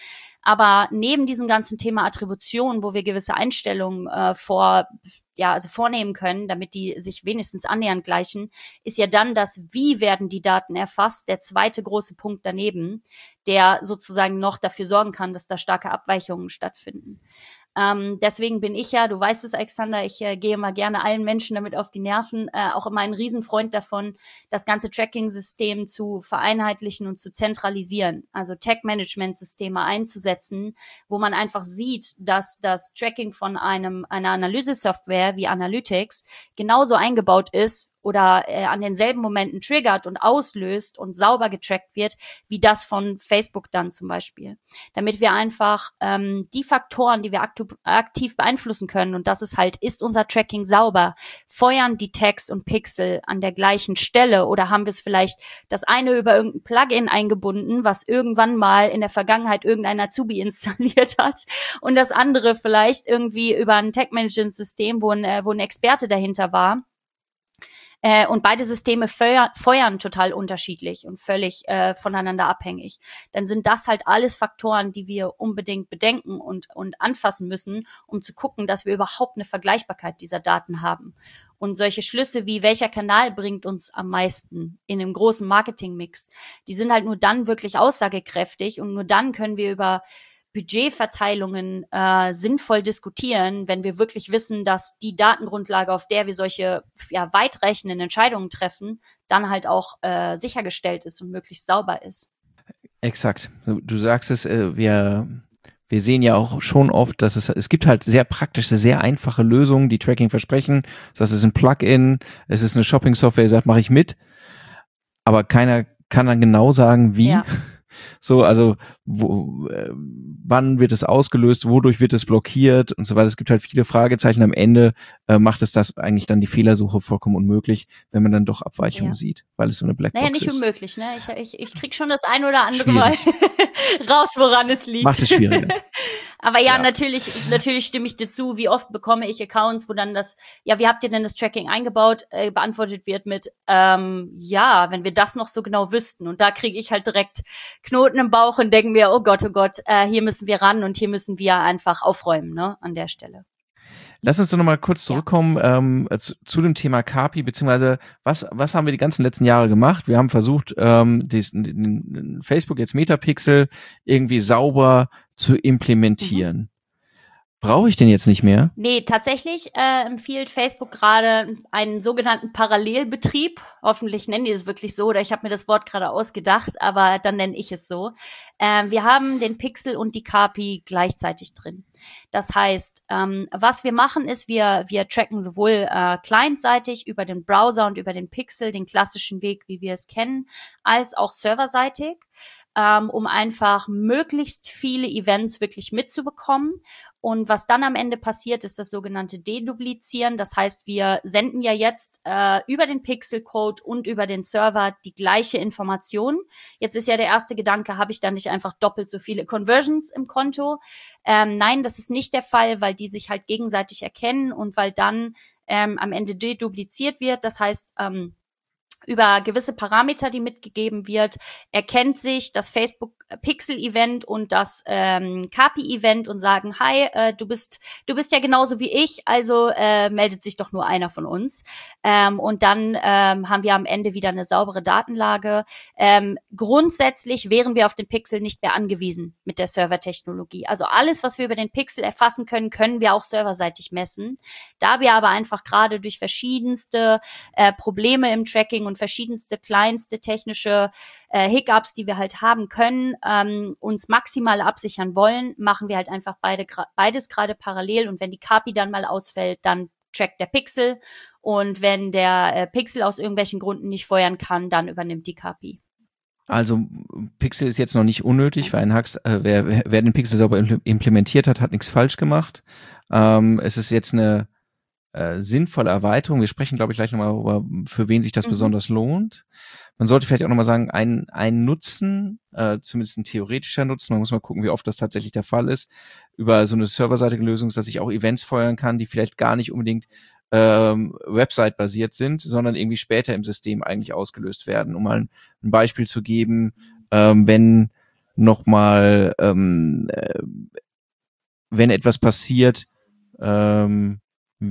Aber neben diesem ganzen Thema Attribution, wo wir gewisse Einstellungen äh, vor ja, also vornehmen können, damit die sich wenigstens annähernd gleichen, ist ja dann das, wie werden die Daten erfasst, der zweite große Punkt daneben, der sozusagen noch dafür sorgen kann, dass da starke Abweichungen stattfinden. Ähm, deswegen bin ich ja, du weißt es, Alexander, ich äh, gehe mal gerne allen Menschen damit auf die Nerven, äh, auch immer ein Riesenfreund davon, das ganze Tracking-System zu vereinheitlichen und zu zentralisieren, also Tag-Management-Systeme einzusetzen, wo man einfach sieht, dass das Tracking von einem einer Analyse-Software wie Analytics genauso eingebaut ist oder äh, an denselben Momenten triggert und auslöst und sauber getrackt wird, wie das von Facebook dann zum Beispiel. Damit wir einfach ähm, die Faktoren, die wir aktiv beeinflussen können, und das ist halt, ist unser Tracking sauber, feuern die Tags und Pixel an der gleichen Stelle oder haben wir es vielleicht das eine über irgendein Plugin eingebunden, was irgendwann mal in der Vergangenheit irgendein Azubi installiert hat und das andere vielleicht irgendwie über ein Tag-Management-System, wo ein, äh, wo ein Experte dahinter war äh, und beide Systeme feuer, feuern total unterschiedlich und völlig äh, voneinander abhängig. Dann sind das halt alles Faktoren, die wir unbedingt bedenken und, und anfassen müssen, um zu gucken, dass wir überhaupt eine Vergleichbarkeit dieser Daten haben. Und solche Schlüsse wie welcher Kanal bringt uns am meisten in einem großen Marketingmix, die sind halt nur dann wirklich aussagekräftig und nur dann können wir über Budgetverteilungen äh, sinnvoll diskutieren, wenn wir wirklich wissen, dass die Datengrundlage, auf der wir solche ja, weitreichenden Entscheidungen treffen, dann halt auch äh, sichergestellt ist und möglichst sauber ist. Exakt. Du sagst es, äh, wir, wir sehen ja auch schon oft, dass es, es gibt halt sehr praktische, sehr einfache Lösungen, die Tracking versprechen. Das ist ein Plugin, es ist eine Shopping-Software, ihr sagt, mache ich mit. Aber keiner kann dann genau sagen, wie. Ja. So, also wo, äh, wann wird es ausgelöst, wodurch wird es blockiert und so weiter. Es gibt halt viele Fragezeichen. Am Ende äh, macht es das eigentlich dann die Fehlersuche vollkommen unmöglich, wenn man dann doch Abweichungen ja. sieht, weil es so eine Blackbox naja, nicht ist. unmöglich, ne? Ich, ich, ich krieg schon das ein oder andere Schwierig. Mal raus, woran es liegt. Macht es schwieriger. Aber ja, ja, natürlich, natürlich stimme ich dir zu. Wie oft bekomme ich Accounts, wo dann das, ja, wie habt ihr denn das Tracking eingebaut, äh, beantwortet wird mit, ähm, ja, wenn wir das noch so genau wüssten. Und da kriege ich halt direkt Knoten im Bauch und denke mir, oh Gott, oh Gott, äh, hier müssen wir ran und hier müssen wir einfach aufräumen, ne, an der Stelle. Lass uns doch nochmal kurz zurückkommen ja. ähm, zu, zu, dem Thema Kapi, beziehungsweise was, was haben wir die ganzen letzten Jahre gemacht? Wir haben versucht, ähm, diesen, Facebook jetzt Metapixel irgendwie sauber zu implementieren. Mhm. Brauche ich den jetzt nicht mehr? Nee, tatsächlich äh, empfiehlt Facebook gerade einen sogenannten Parallelbetrieb. Hoffentlich nennen die es wirklich so, oder ich habe mir das Wort gerade ausgedacht, aber dann nenne ich es so. Ähm, wir haben den Pixel und die KPI gleichzeitig drin. Das heißt, ähm, was wir machen, ist, wir, wir tracken sowohl äh, clientseitig über den Browser und über den Pixel, den klassischen Weg, wie wir es kennen, als auch serverseitig. Ähm, um einfach möglichst viele Events wirklich mitzubekommen. Und was dann am Ende passiert, ist das sogenannte Deduplizieren. Das heißt, wir senden ja jetzt äh, über den Pixelcode und über den Server die gleiche Information. Jetzt ist ja der erste Gedanke, habe ich dann nicht einfach doppelt so viele Conversions im Konto? Ähm, nein, das ist nicht der Fall, weil die sich halt gegenseitig erkennen und weil dann ähm, am Ende dedupliziert wird. Das heißt, ähm, über gewisse Parameter, die mitgegeben wird, erkennt sich das Facebook Pixel Event und das ähm, Kapi Event und sagen, hi, äh, du bist du bist ja genauso wie ich, also äh, meldet sich doch nur einer von uns. Ähm, und dann ähm, haben wir am Ende wieder eine saubere Datenlage. Ähm, grundsätzlich wären wir auf den Pixel nicht mehr angewiesen mit der Servertechnologie. Also alles, was wir über den Pixel erfassen können, können wir auch serverseitig messen. Da wir aber einfach gerade durch verschiedenste äh, Probleme im Tracking und verschiedenste kleinste technische äh, Hiccups, die wir halt haben können, ähm, uns maximal absichern wollen, machen wir halt einfach beide, beides gerade parallel. Und wenn die KPI dann mal ausfällt, dann trackt der Pixel. Und wenn der äh, Pixel aus irgendwelchen Gründen nicht feuern kann, dann übernimmt die KPI. Also Pixel ist jetzt noch nicht unnötig, weil ein Hux, äh, wer, wer den Pixel sauber implementiert hat, hat nichts falsch gemacht. Ähm, es ist jetzt eine äh, sinnvolle Erweiterung. Wir sprechen, glaube ich, gleich nochmal über, für wen sich das mhm. besonders lohnt. Man sollte vielleicht auch nochmal sagen, ein, ein Nutzen, äh, zumindest ein theoretischer Nutzen, man muss mal gucken, wie oft das tatsächlich der Fall ist, über so eine serverseitige Lösung, dass ich auch Events feuern kann, die vielleicht gar nicht unbedingt ähm, Website-basiert sind, sondern irgendwie später im System eigentlich ausgelöst werden. Um mal ein, ein Beispiel zu geben, ähm, wenn nochmal, ähm, äh, wenn etwas passiert, ähm,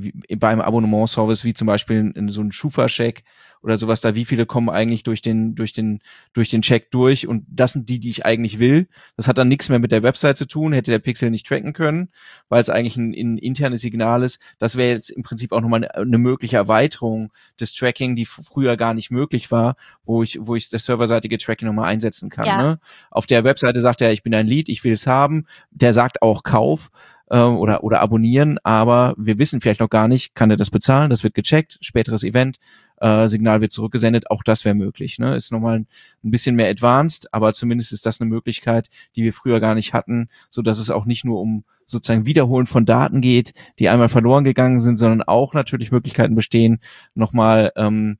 wie, beim Abonnementservice, wie zum Beispiel in, in so ein Schufa-Check oder sowas da, wie viele kommen eigentlich durch den, durch den, durch den Check durch und das sind die, die ich eigentlich will. Das hat dann nichts mehr mit der Website zu tun, hätte der Pixel nicht tracken können, weil es eigentlich ein, ein internes Signal ist. Das wäre jetzt im Prinzip auch nochmal eine, eine mögliche Erweiterung des Tracking, die früher gar nicht möglich war, wo ich, wo ich das serverseitige Tracking nochmal einsetzen kann. Ja. Ne? Auf der Webseite sagt er, ich bin ein Lead, ich will es haben. Der sagt auch Kauf äh, oder, oder abonnieren, aber wir wissen vielleicht noch gar nicht, kann er das bezahlen, das wird gecheckt, späteres Event, äh, Signal wird zurückgesendet, auch das wäre möglich. Ne? Ist nochmal ein, ein bisschen mehr advanced, aber zumindest ist das eine Möglichkeit, die wir früher gar nicht hatten, so dass es auch nicht nur um sozusagen Wiederholen von Daten geht, die einmal verloren gegangen sind, sondern auch natürlich Möglichkeiten bestehen, nochmal ähm,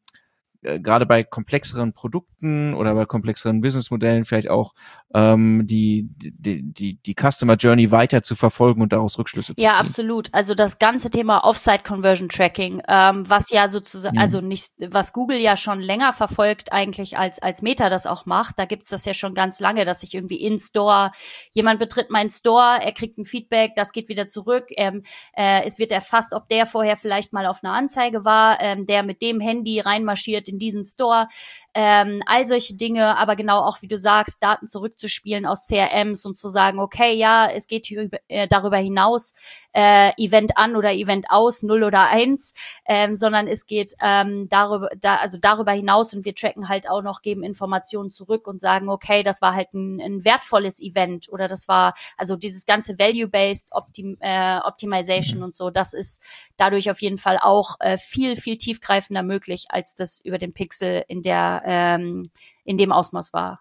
äh, gerade bei komplexeren Produkten oder bei komplexeren Businessmodellen vielleicht auch ähm, die, die, die, die Customer Journey weiter zu verfolgen und daraus Rückschlüsse zu ziehen. Ja, absolut. Also das ganze Thema Offsite Conversion Tracking, ähm, was ja sozusagen, mhm. also nicht, was Google ja schon länger verfolgt eigentlich als, als Meta das auch macht. Da gibt's das ja schon ganz lange, dass sich irgendwie in Store, jemand betritt meinen Store, er kriegt ein Feedback, das geht wieder zurück. Ähm, äh, es wird erfasst, ob der vorher vielleicht mal auf einer Anzeige war, ähm, der mit dem Handy reinmarschiert in diesen Store, ähm, all solche Dinge, aber genau auch, wie du sagst, Daten zurückzuspielen aus CRMs und zu sagen, okay, ja, es geht hier, äh, darüber hinaus, äh, Event an oder Event aus, null oder eins, ähm, sondern es geht ähm, darüber, da, also darüber hinaus und wir tracken halt auch noch, geben Informationen zurück und sagen, okay, das war halt ein, ein wertvolles Event oder das war, also dieses ganze Value-Based Optim, äh, Optimization mhm. und so, das ist dadurch auf jeden Fall auch äh, viel, viel tiefgreifender möglich, als das über den Pixel in der ähm, in dem Ausmaß war.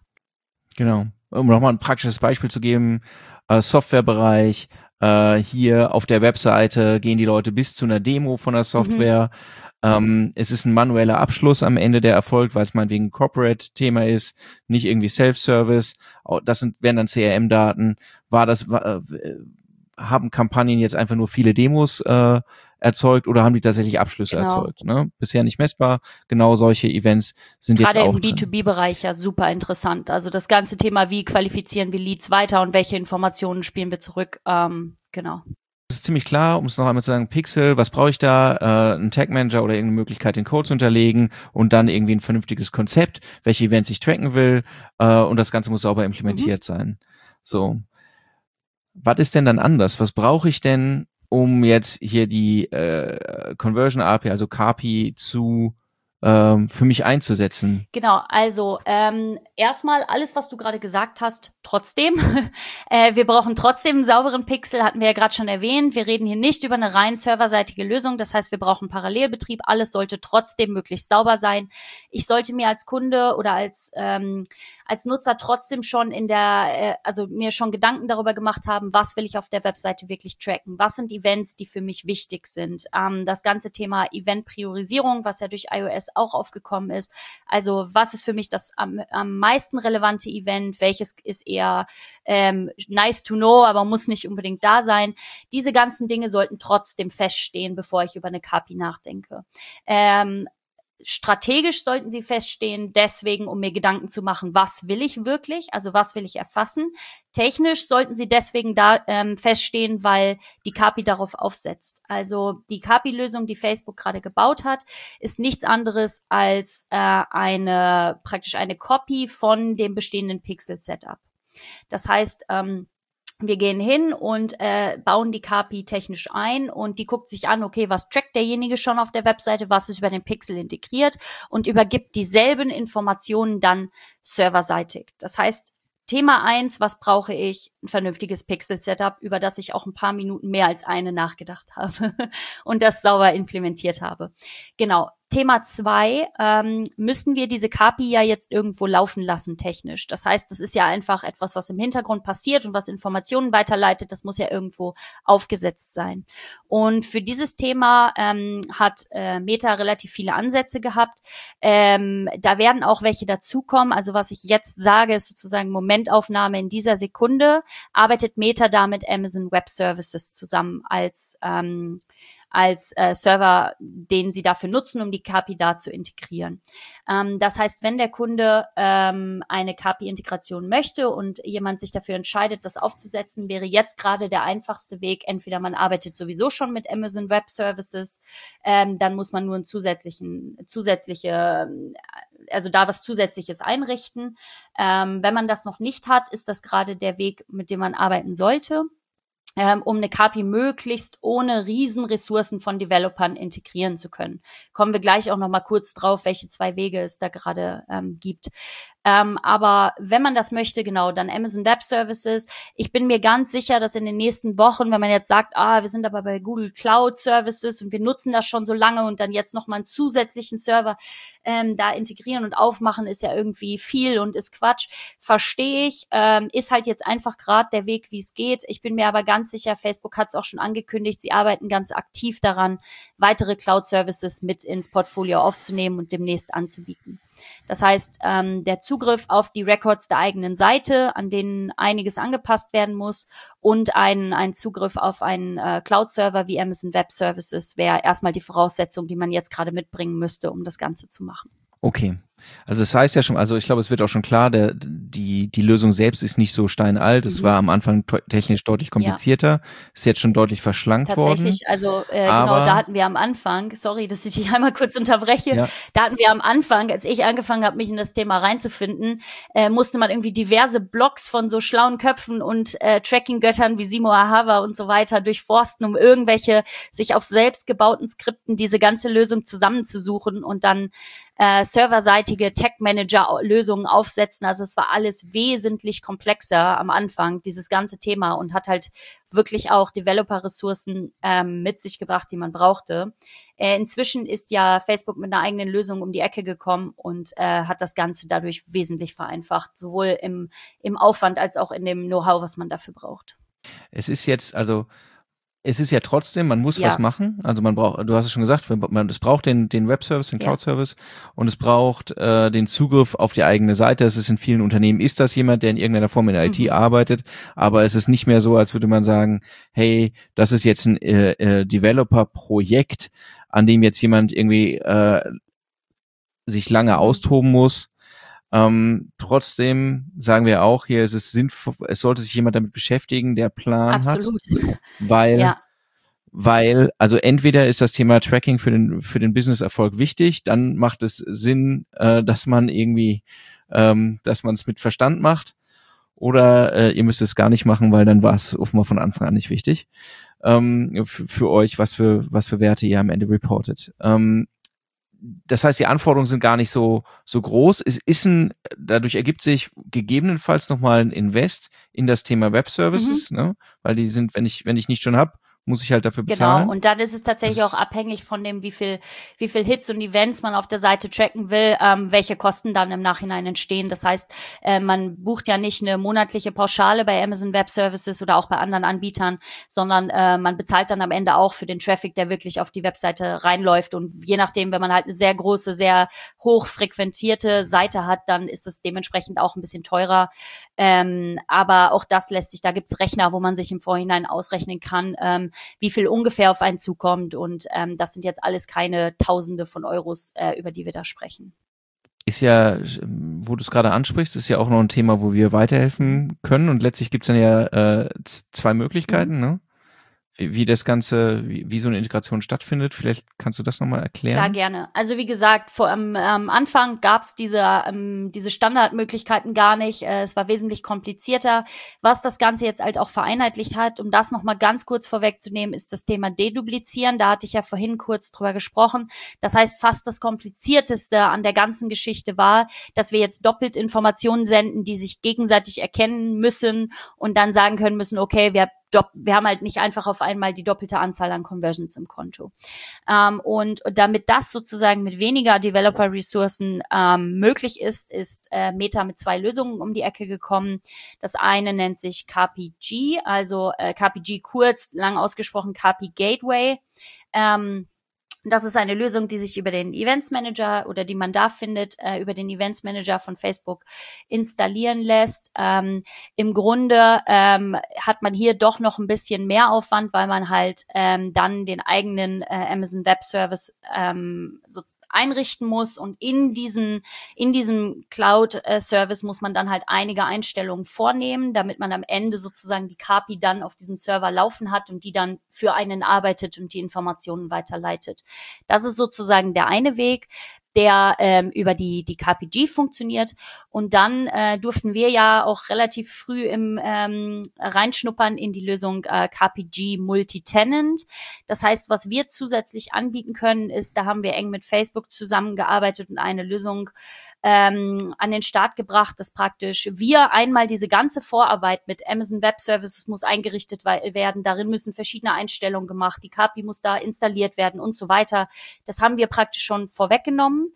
Genau. Um nochmal ein praktisches Beispiel zu geben, äh, Softwarebereich, äh, hier auf der Webseite gehen die Leute bis zu einer Demo von der Software. Mhm. Ähm, es ist ein manueller Abschluss am Ende, der erfolgt, weil es meinetwegen ein Corporate-Thema ist, nicht irgendwie Self-Service. Das sind, wären dann CRM-Daten. War das, äh, haben Kampagnen jetzt einfach nur viele Demos äh, erzeugt oder haben die tatsächlich Abschlüsse genau. erzeugt? Ne? Bisher nicht messbar. Genau solche Events sind Gerade jetzt auch Gerade im B2B-Bereich ja super interessant. Also das ganze Thema, wie qualifizieren wir Leads weiter und welche Informationen spielen wir zurück? Ähm, genau. Das ist ziemlich klar, um es noch einmal zu sagen, Pixel, was brauche ich da? Äh, ein Tag Manager oder irgendeine Möglichkeit, den Code zu unterlegen und dann irgendwie ein vernünftiges Konzept, welche Events ich tracken will äh, und das Ganze muss sauber implementiert mhm. sein. So. Was ist denn dann anders? Was brauche ich denn, um jetzt hier die äh, Conversion API, also KPI zu ähm, für mich einzusetzen? Genau, also ähm, erstmal alles, was du gerade gesagt hast, trotzdem. äh, wir brauchen trotzdem einen sauberen Pixel, hatten wir ja gerade schon erwähnt. Wir reden hier nicht über eine rein serverseitige Lösung. Das heißt, wir brauchen Parallelbetrieb. Alles sollte trotzdem möglichst sauber sein. Ich sollte mir als Kunde oder als, ähm, als Nutzer trotzdem schon in der, äh, also mir schon Gedanken darüber gemacht haben, was will ich auf der Webseite wirklich tracken? Was sind Events, die für mich wichtig sind? Ähm, das ganze Thema Event-Priorisierung, was ja durch iOS auch aufgekommen ist. Also was ist für mich das am, am meisten relevante Event? Welches ist eher ähm, nice to know, aber muss nicht unbedingt da sein? Diese ganzen Dinge sollten trotzdem feststehen, bevor ich über eine KPI nachdenke. Ähm, strategisch sollten sie feststehen, deswegen, um mir Gedanken zu machen, was will ich wirklich, also was will ich erfassen. Technisch sollten sie deswegen da ähm, feststehen, weil die KPI darauf aufsetzt. Also die KPI-Lösung, die Facebook gerade gebaut hat, ist nichts anderes als äh, eine praktisch eine Copy von dem bestehenden Pixel-Setup. Das heißt, ähm, wir gehen hin und äh, bauen die KPI technisch ein und die guckt sich an, okay, was trackt derjenige schon auf der Webseite, was ist über den Pixel integriert und übergibt dieselben Informationen dann serverseitig. Das heißt, Thema eins: was brauche ich? Ein vernünftiges Pixel-Setup, über das ich auch ein paar Minuten mehr als eine nachgedacht habe und das sauber implementiert habe. Genau. Thema zwei, ähm, müssen wir diese KPI ja jetzt irgendwo laufen lassen technisch. Das heißt, das ist ja einfach etwas, was im Hintergrund passiert und was Informationen weiterleitet. Das muss ja irgendwo aufgesetzt sein. Und für dieses Thema ähm, hat äh, Meta relativ viele Ansätze gehabt. Ähm, da werden auch welche dazukommen. Also was ich jetzt sage, ist sozusagen Momentaufnahme in dieser Sekunde. Arbeitet Meta da mit Amazon Web Services zusammen als ähm, als äh, Server, den sie dafür nutzen, um die KPI da zu integrieren. Ähm, das heißt, wenn der Kunde ähm, eine KPI-Integration möchte und jemand sich dafür entscheidet, das aufzusetzen, wäre jetzt gerade der einfachste Weg. Entweder man arbeitet sowieso schon mit Amazon Web Services, ähm, dann muss man nur einen zusätzlichen, zusätzliche also da was Zusätzliches einrichten. Ähm, wenn man das noch nicht hat, ist das gerade der Weg, mit dem man arbeiten sollte um eine KPI möglichst ohne Riesenressourcen von Developern integrieren zu können. Kommen wir gleich auch noch mal kurz drauf, welche zwei Wege es da gerade ähm, gibt. Ähm, aber wenn man das möchte, genau, dann Amazon Web Services. Ich bin mir ganz sicher, dass in den nächsten Wochen, wenn man jetzt sagt, ah, wir sind aber bei Google Cloud Services und wir nutzen das schon so lange und dann jetzt noch mal einen zusätzlichen Server ähm, da integrieren und aufmachen, ist ja irgendwie viel und ist Quatsch. Verstehe ich. Ähm, ist halt jetzt einfach gerade der Weg, wie es geht. Ich bin mir aber ganz sicher, Facebook hat es auch schon angekündigt, sie arbeiten ganz aktiv daran, weitere Cloud Services mit ins Portfolio aufzunehmen und demnächst anzubieten. Das heißt, ähm, der Zugriff auf die Records der eigenen Seite, an denen einiges angepasst werden muss, und ein, ein Zugriff auf einen äh, Cloud-Server wie Amazon Web Services wäre erstmal die Voraussetzung, die man jetzt gerade mitbringen müsste, um das Ganze zu machen. Okay. Also das heißt ja schon, also ich glaube, es wird auch schon klar, der, die, die Lösung selbst ist nicht so steinalt. Es mhm. war am Anfang technisch deutlich komplizierter, ja. ist jetzt schon deutlich verschlankt Tatsächlich, worden. Tatsächlich, also äh, genau, da hatten wir am Anfang, sorry, dass ich dich einmal kurz unterbreche, ja. da hatten wir am Anfang, als ich angefangen habe, mich in das Thema reinzufinden, äh, musste man irgendwie diverse Blogs von so schlauen Köpfen und äh, Tracking-Göttern wie Simo Ahava und so weiter durchforsten, um irgendwelche sich auf selbst gebauten Skripten diese ganze Lösung zusammenzusuchen und dann äh, serverseitige Tech-Manager-Lösungen aufsetzen. Also es war alles wesentlich komplexer am Anfang, dieses ganze Thema und hat halt wirklich auch Developer-Ressourcen ähm, mit sich gebracht, die man brauchte. Äh, inzwischen ist ja Facebook mit einer eigenen Lösung um die Ecke gekommen und äh, hat das Ganze dadurch wesentlich vereinfacht, sowohl im, im Aufwand als auch in dem Know-how, was man dafür braucht. Es ist jetzt also es ist ja trotzdem, man muss ja. was machen. Also man braucht, du hast es schon gesagt, man, es braucht den, den Web-Service, den Cloud-Service und es braucht äh, den Zugriff auf die eigene Seite. Es ist in vielen Unternehmen, ist das jemand, der in irgendeiner Form in der IT mhm. arbeitet, aber es ist nicht mehr so, als würde man sagen, hey, das ist jetzt ein äh, äh, Developer-Projekt, an dem jetzt jemand irgendwie äh, sich lange austoben muss, ähm, trotzdem sagen wir auch hier, es ist sinnvoll, es sollte sich jemand damit beschäftigen, der Plan Absolut. hat. Weil, ja. weil, also entweder ist das Thema Tracking für den, für den Business-Erfolg wichtig, dann macht es Sinn, äh, dass man irgendwie, ähm, dass man es mit Verstand macht. Oder äh, ihr müsst es gar nicht machen, weil dann war es offenbar von Anfang an nicht wichtig ähm, für euch, was für, was für Werte ihr am Ende reportet. Ähm, das heißt, die Anforderungen sind gar nicht so, so groß. Es ist ein, dadurch ergibt sich gegebenenfalls nochmal ein Invest in das Thema Web Services, mhm. ne? weil die sind, wenn ich, wenn ich nicht schon habe, muss ich halt dafür genau, bezahlen. Genau, und dann ist es tatsächlich das auch abhängig von dem, wie viel, wie viel Hits und Events man auf der Seite tracken will, ähm, welche Kosten dann im Nachhinein entstehen. Das heißt, äh, man bucht ja nicht eine monatliche Pauschale bei Amazon Web Services oder auch bei anderen Anbietern, sondern äh, man bezahlt dann am Ende auch für den Traffic, der wirklich auf die Webseite reinläuft. Und je nachdem, wenn man halt eine sehr große, sehr hoch frequentierte Seite hat, dann ist es dementsprechend auch ein bisschen teurer. Ähm, aber auch das lässt sich, da gibt's Rechner, wo man sich im Vorhinein ausrechnen kann, ähm, wie viel ungefähr auf einen zukommt. Und ähm, das sind jetzt alles keine Tausende von Euros, äh, über die wir da sprechen. Ist ja, wo du es gerade ansprichst, ist ja auch noch ein Thema, wo wir weiterhelfen können. Und letztlich gibt's dann ja äh, zwei Möglichkeiten. Mhm. Ne? Wie, wie das Ganze, wie, wie so eine Integration stattfindet. Vielleicht kannst du das nochmal erklären. Klar, gerne. Also wie gesagt, vor am ähm, Anfang gab es diese, ähm, diese Standardmöglichkeiten gar nicht. Äh, es war wesentlich komplizierter. Was das Ganze jetzt halt auch vereinheitlicht hat, um das nochmal ganz kurz vorwegzunehmen, ist das Thema Deduplizieren. Da hatte ich ja vorhin kurz drüber gesprochen. Das heißt, fast das Komplizierteste an der ganzen Geschichte war, dass wir jetzt doppelt Informationen senden, die sich gegenseitig erkennen müssen und dann sagen können müssen, okay, wir wir haben halt nicht einfach auf einmal die doppelte Anzahl an Conversions im Konto. Ähm, und damit das sozusagen mit weniger Developer-Ressourcen ähm, möglich ist, ist äh, Meta mit zwei Lösungen um die Ecke gekommen. Das eine nennt sich KPG, also äh, KPG kurz, lang ausgesprochen KP Gateway. Ähm, das ist eine Lösung, die sich über den Events Manager oder die man da findet, äh, über den Events Manager von Facebook installieren lässt. Ähm, Im Grunde ähm, hat man hier doch noch ein bisschen mehr Aufwand, weil man halt ähm, dann den eigenen äh, Amazon Web Service ähm, so einrichten muss und in diesen in diesem Cloud Service muss man dann halt einige Einstellungen vornehmen, damit man am Ende sozusagen die KPI dann auf diesem Server laufen hat und die dann für einen arbeitet und die Informationen weiterleitet. Das ist sozusagen der eine Weg der ähm, über die, die KPG funktioniert. Und dann äh, durften wir ja auch relativ früh im ähm, reinschnuppern in die Lösung äh, KPG Multitenant. Das heißt, was wir zusätzlich anbieten können, ist, da haben wir eng mit Facebook zusammengearbeitet und eine Lösung ähm, an den Start gebracht, dass praktisch wir einmal diese ganze Vorarbeit mit Amazon Web Services muss eingerichtet werden, darin müssen verschiedene Einstellungen gemacht, die KPI muss da installiert werden und so weiter. Das haben wir praktisch schon vorweggenommen.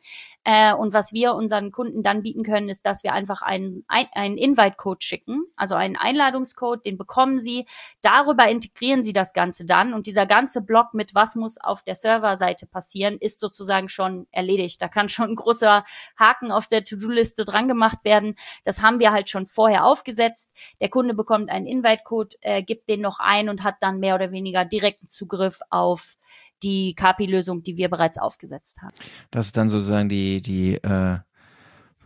Äh, und was wir unseren Kunden dann bieten können, ist, dass wir einfach einen, einen Invite-Code schicken, also einen Einladungscode, den bekommen Sie. Darüber integrieren Sie das Ganze dann und dieser ganze Block mit was muss auf der Serverseite passieren, ist sozusagen schon erledigt. Da kann schon ein großer Haken auf der To-Do-Liste dran gemacht werden. Das haben wir halt schon vorher aufgesetzt. Der Kunde bekommt einen Invite-Code, äh, gibt den noch ein und hat dann mehr oder weniger direkten Zugriff auf die KPI-Lösung, die wir bereits aufgesetzt haben. Das ist dann sozusagen die, die äh,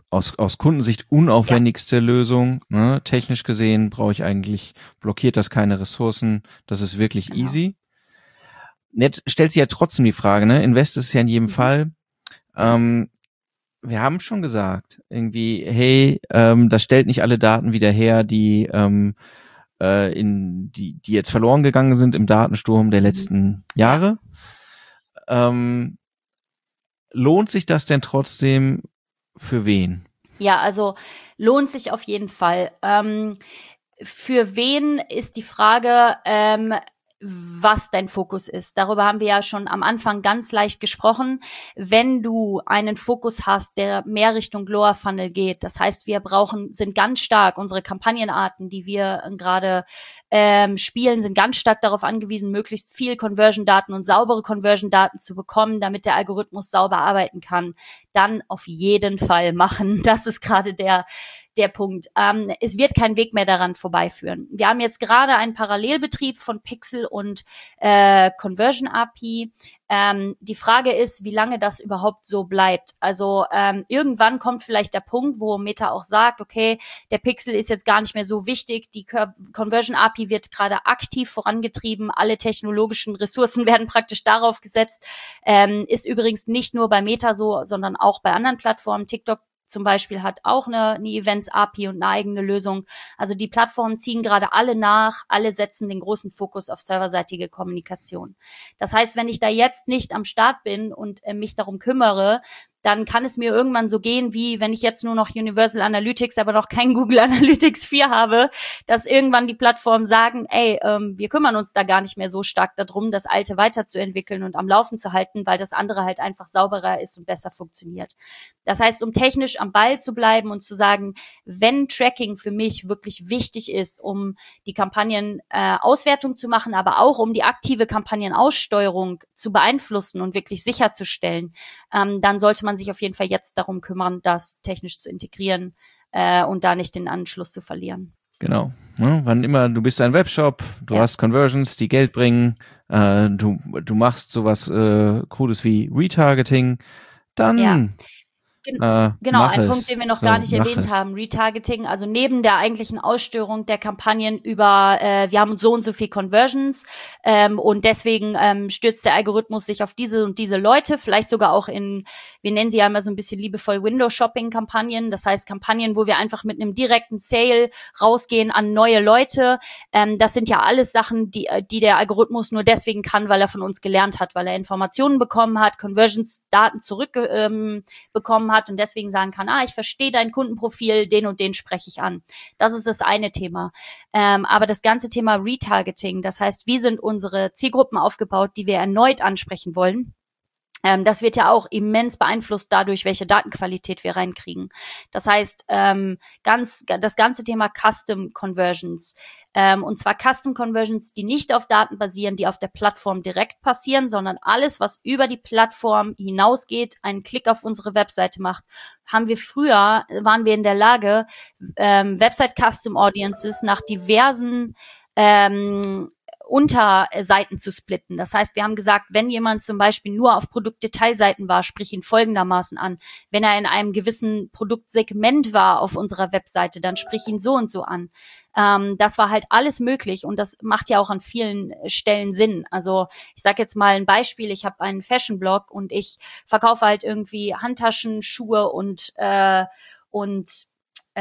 aus, aus Kundensicht unaufwendigste ja. Lösung. Ne? Technisch gesehen brauche ich eigentlich, blockiert das keine Ressourcen. Das ist wirklich genau. easy. Jetzt stellt sich ja trotzdem die Frage, ne? Invest ist ja in jedem mhm. Fall. Ähm, wir haben schon gesagt, irgendwie, hey, ähm, das stellt nicht alle Daten wieder her, die ähm, äh, in die, die jetzt verloren gegangen sind im Datensturm der mhm. letzten Jahre. Ähm, lohnt sich das denn trotzdem für wen? Ja, also lohnt sich auf jeden Fall. Ähm, für wen ist die Frage, ähm, was dein Fokus ist. Darüber haben wir ja schon am Anfang ganz leicht gesprochen. Wenn du einen Fokus hast, der mehr Richtung Lower Funnel geht, das heißt, wir brauchen, sind ganz stark, unsere Kampagnenarten, die wir gerade ähm, spielen, sind ganz stark darauf angewiesen, möglichst viel Conversion-Daten und saubere Conversion-Daten zu bekommen, damit der Algorithmus sauber arbeiten kann. Dann auf jeden Fall machen. Das ist gerade der, der Punkt. Ähm, es wird kein Weg mehr daran vorbeiführen. Wir haben jetzt gerade einen Parallelbetrieb von Pixel und äh, Conversion API. Ähm, die Frage ist, wie lange das überhaupt so bleibt. Also ähm, irgendwann kommt vielleicht der Punkt, wo Meta auch sagt, okay, der Pixel ist jetzt gar nicht mehr so wichtig, die Conversion API wird gerade aktiv vorangetrieben, alle technologischen Ressourcen werden praktisch darauf gesetzt. Ähm, ist übrigens nicht nur bei Meta so, sondern auch bei anderen Plattformen. TikTok zum Beispiel hat auch eine, eine Events-API und eine eigene Lösung. Also die Plattformen ziehen gerade alle nach, alle setzen den großen Fokus auf serverseitige Kommunikation. Das heißt, wenn ich da jetzt nicht am Start bin und äh, mich darum kümmere, dann kann es mir irgendwann so gehen, wie wenn ich jetzt nur noch Universal Analytics, aber noch kein Google Analytics 4 habe, dass irgendwann die Plattformen sagen, ey, ähm, wir kümmern uns da gar nicht mehr so stark darum, das Alte weiterzuentwickeln und am Laufen zu halten, weil das andere halt einfach sauberer ist und besser funktioniert. Das heißt, um technisch am Ball zu bleiben und zu sagen, wenn Tracking für mich wirklich wichtig ist, um die Kampagnenauswertung äh, zu machen, aber auch um die aktive Kampagnenaussteuerung zu beeinflussen und wirklich sicherzustellen, ähm, dann sollte man sich auf jeden Fall jetzt darum kümmern, das technisch zu integrieren äh, und da nicht den Anschluss zu verlieren. Genau. Ja, wann immer du bist ein Webshop, du ja. hast Conversions, die Geld bringen, äh, du, du machst sowas äh, Cooles wie Retargeting, dann ja. Gen äh, genau, ein es. Punkt, den wir noch so, gar nicht erwähnt es. haben. Retargeting, also neben der eigentlichen Aussteuerung der Kampagnen über, äh, wir haben so und so viel Conversions ähm, und deswegen ähm, stürzt der Algorithmus sich auf diese und diese Leute, vielleicht sogar auch in, wir nennen sie ja immer so ein bisschen liebevoll Window-Shopping-Kampagnen, das heißt Kampagnen, wo wir einfach mit einem direkten Sale rausgehen an neue Leute. Ähm, das sind ja alles Sachen, die, äh, die der Algorithmus nur deswegen kann, weil er von uns gelernt hat, weil er Informationen bekommen hat, Conversions-Daten zurückbekommen ähm, hat und deswegen sagen kann, ah, ich verstehe dein Kundenprofil, den und den spreche ich an. Das ist das eine Thema. Ähm, aber das ganze Thema Retargeting, das heißt, wie sind unsere Zielgruppen aufgebaut, die wir erneut ansprechen wollen, ähm, das wird ja auch immens beeinflusst dadurch, welche Datenqualität wir reinkriegen. Das heißt, ähm, ganz das ganze Thema Custom Conversions ähm, und zwar Custom Conversions, die nicht auf Daten basieren, die auf der Plattform direkt passieren, sondern alles, was über die Plattform hinausgeht, einen Klick auf unsere Webseite macht, haben wir früher waren wir in der Lage, ähm, Website Custom Audiences nach diversen ähm, Unterseiten zu splitten. Das heißt, wir haben gesagt, wenn jemand zum Beispiel nur auf Produktdetailseiten war, sprich ihn folgendermaßen an. Wenn er in einem gewissen Produktsegment war auf unserer Webseite, dann sprich ihn so und so an. Ähm, das war halt alles möglich und das macht ja auch an vielen Stellen Sinn. Also ich sage jetzt mal ein Beispiel, ich habe einen Fashion-Blog und ich verkaufe halt irgendwie Handtaschen, Schuhe und, äh, und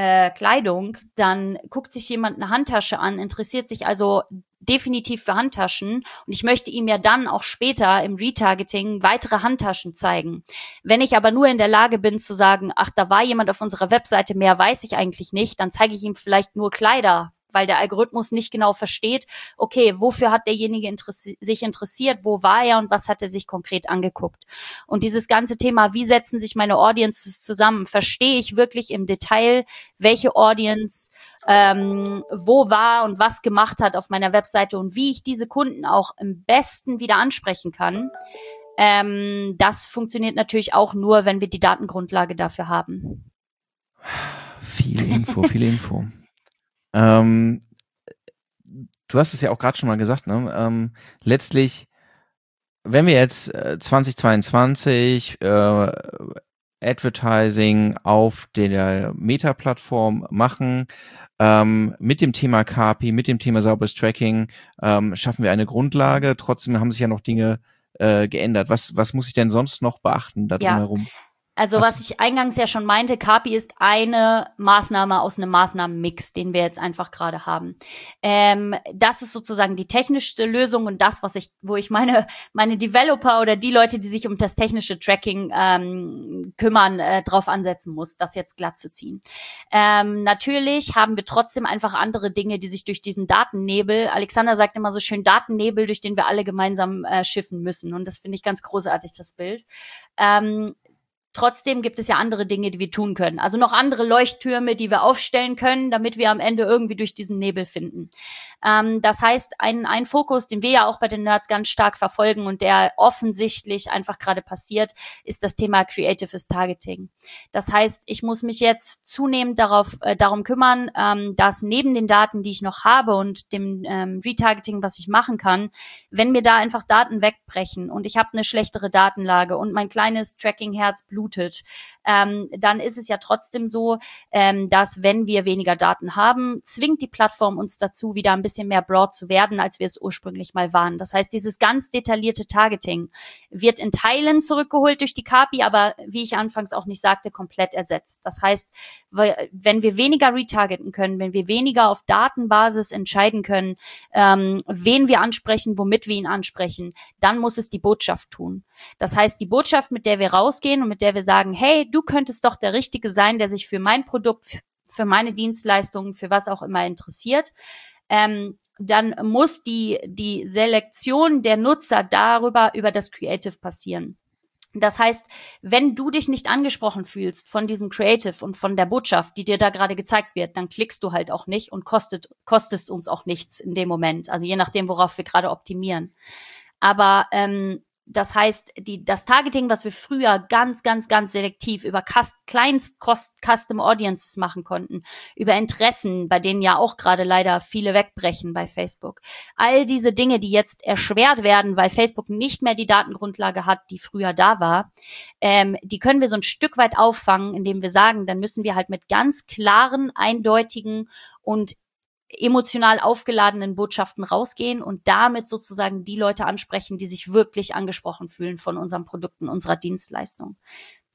äh, Kleidung, dann guckt sich jemand eine Handtasche an, interessiert sich also definitiv für Handtaschen und ich möchte ihm ja dann auch später im Retargeting weitere Handtaschen zeigen. Wenn ich aber nur in der Lage bin zu sagen, ach, da war jemand auf unserer Webseite, mehr weiß ich eigentlich nicht, dann zeige ich ihm vielleicht nur Kleider weil der Algorithmus nicht genau versteht, okay, wofür hat derjenige interessi sich interessiert, wo war er und was hat er sich konkret angeguckt. Und dieses ganze Thema, wie setzen sich meine Audiences zusammen, verstehe ich wirklich im Detail, welche Audience ähm, wo war und was gemacht hat auf meiner Webseite und wie ich diese Kunden auch im besten wieder ansprechen kann. Ähm, das funktioniert natürlich auch nur, wenn wir die Datengrundlage dafür haben. Viel Info, viel Info. Ähm, du hast es ja auch gerade schon mal gesagt, ne? Ähm, letztlich, wenn wir jetzt äh, 2022 äh, Advertising auf der Meta-Plattform machen, ähm, mit dem Thema KPI, mit dem Thema sauberes Tracking, ähm, schaffen wir eine Grundlage. Trotzdem haben sich ja noch Dinge äh, geändert. Was, was muss ich denn sonst noch beachten da drumherum? Ja. Also was, was, ich eingangs ja schon meinte, Kapi ist eine Maßnahme aus einem Maßnahmenmix, den wir jetzt einfach gerade haben. Ähm, das ist sozusagen die technischste Lösung und das, was ich, wo ich meine, meine Developer oder die Leute, die sich um das technische Tracking ähm, kümmern, äh, drauf ansetzen muss, das jetzt glatt zu ziehen. Ähm, natürlich haben wir trotzdem einfach andere Dinge, die sich durch diesen Datennebel, Alexander sagt immer so schön, Datennebel, durch den wir alle gemeinsam äh, schiffen müssen. Und das finde ich ganz großartig, das Bild. Ähm, Trotzdem gibt es ja andere Dinge, die wir tun können. Also noch andere Leuchttürme, die wir aufstellen können, damit wir am Ende irgendwie durch diesen Nebel finden. Ähm, das heißt, ein, ein Fokus, den wir ja auch bei den Nerds ganz stark verfolgen und der offensichtlich einfach gerade passiert, ist das Thema Creatives Targeting. Das heißt, ich muss mich jetzt zunehmend darauf, äh, darum kümmern, ähm, dass neben den Daten, die ich noch habe und dem ähm, Retargeting, was ich machen kann, wenn mir da einfach Daten wegbrechen und ich habe eine schlechtere Datenlage und mein kleines Tracking-Herz blutet, überflutet ähm, dann ist es ja trotzdem so, ähm, dass wenn wir weniger Daten haben, zwingt die Plattform uns dazu, wieder ein bisschen mehr broad zu werden, als wir es ursprünglich mal waren. Das heißt, dieses ganz detaillierte Targeting wird in Teilen zurückgeholt durch die KPI, aber wie ich anfangs auch nicht sagte, komplett ersetzt. Das heißt, wenn wir weniger retargeten können, wenn wir weniger auf Datenbasis entscheiden können, ähm, wen wir ansprechen, womit wir ihn ansprechen, dann muss es die Botschaft tun. Das heißt, die Botschaft, mit der wir rausgehen und mit der wir sagen, hey, du könntest doch der Richtige sein, der sich für mein Produkt, für meine Dienstleistungen, für was auch immer interessiert, ähm, dann muss die, die Selektion der Nutzer darüber, über das Creative passieren. Das heißt, wenn du dich nicht angesprochen fühlst von diesem Creative und von der Botschaft, die dir da gerade gezeigt wird, dann klickst du halt auch nicht und kostet, kostest uns auch nichts in dem Moment. Also je nachdem, worauf wir gerade optimieren. Aber ähm, das heißt, die, das Targeting, was wir früher ganz, ganz, ganz selektiv über kleinst Custom Audiences machen konnten, über Interessen, bei denen ja auch gerade leider viele wegbrechen bei Facebook. All diese Dinge, die jetzt erschwert werden, weil Facebook nicht mehr die Datengrundlage hat, die früher da war, ähm, die können wir so ein Stück weit auffangen, indem wir sagen, dann müssen wir halt mit ganz klaren, eindeutigen und emotional aufgeladenen Botschaften rausgehen und damit sozusagen die Leute ansprechen, die sich wirklich angesprochen fühlen von unseren Produkten, unserer Dienstleistung.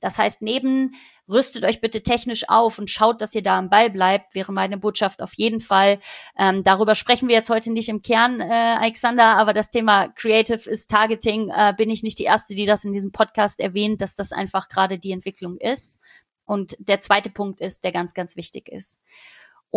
Das heißt, neben rüstet euch bitte technisch auf und schaut, dass ihr da am Ball bleibt, wäre meine Botschaft auf jeden Fall. Ähm, darüber sprechen wir jetzt heute nicht im Kern, äh, Alexander, aber das Thema Creative ist Targeting, äh, bin ich nicht die Erste, die das in diesem Podcast erwähnt, dass das einfach gerade die Entwicklung ist. Und der zweite Punkt ist, der ganz, ganz wichtig ist.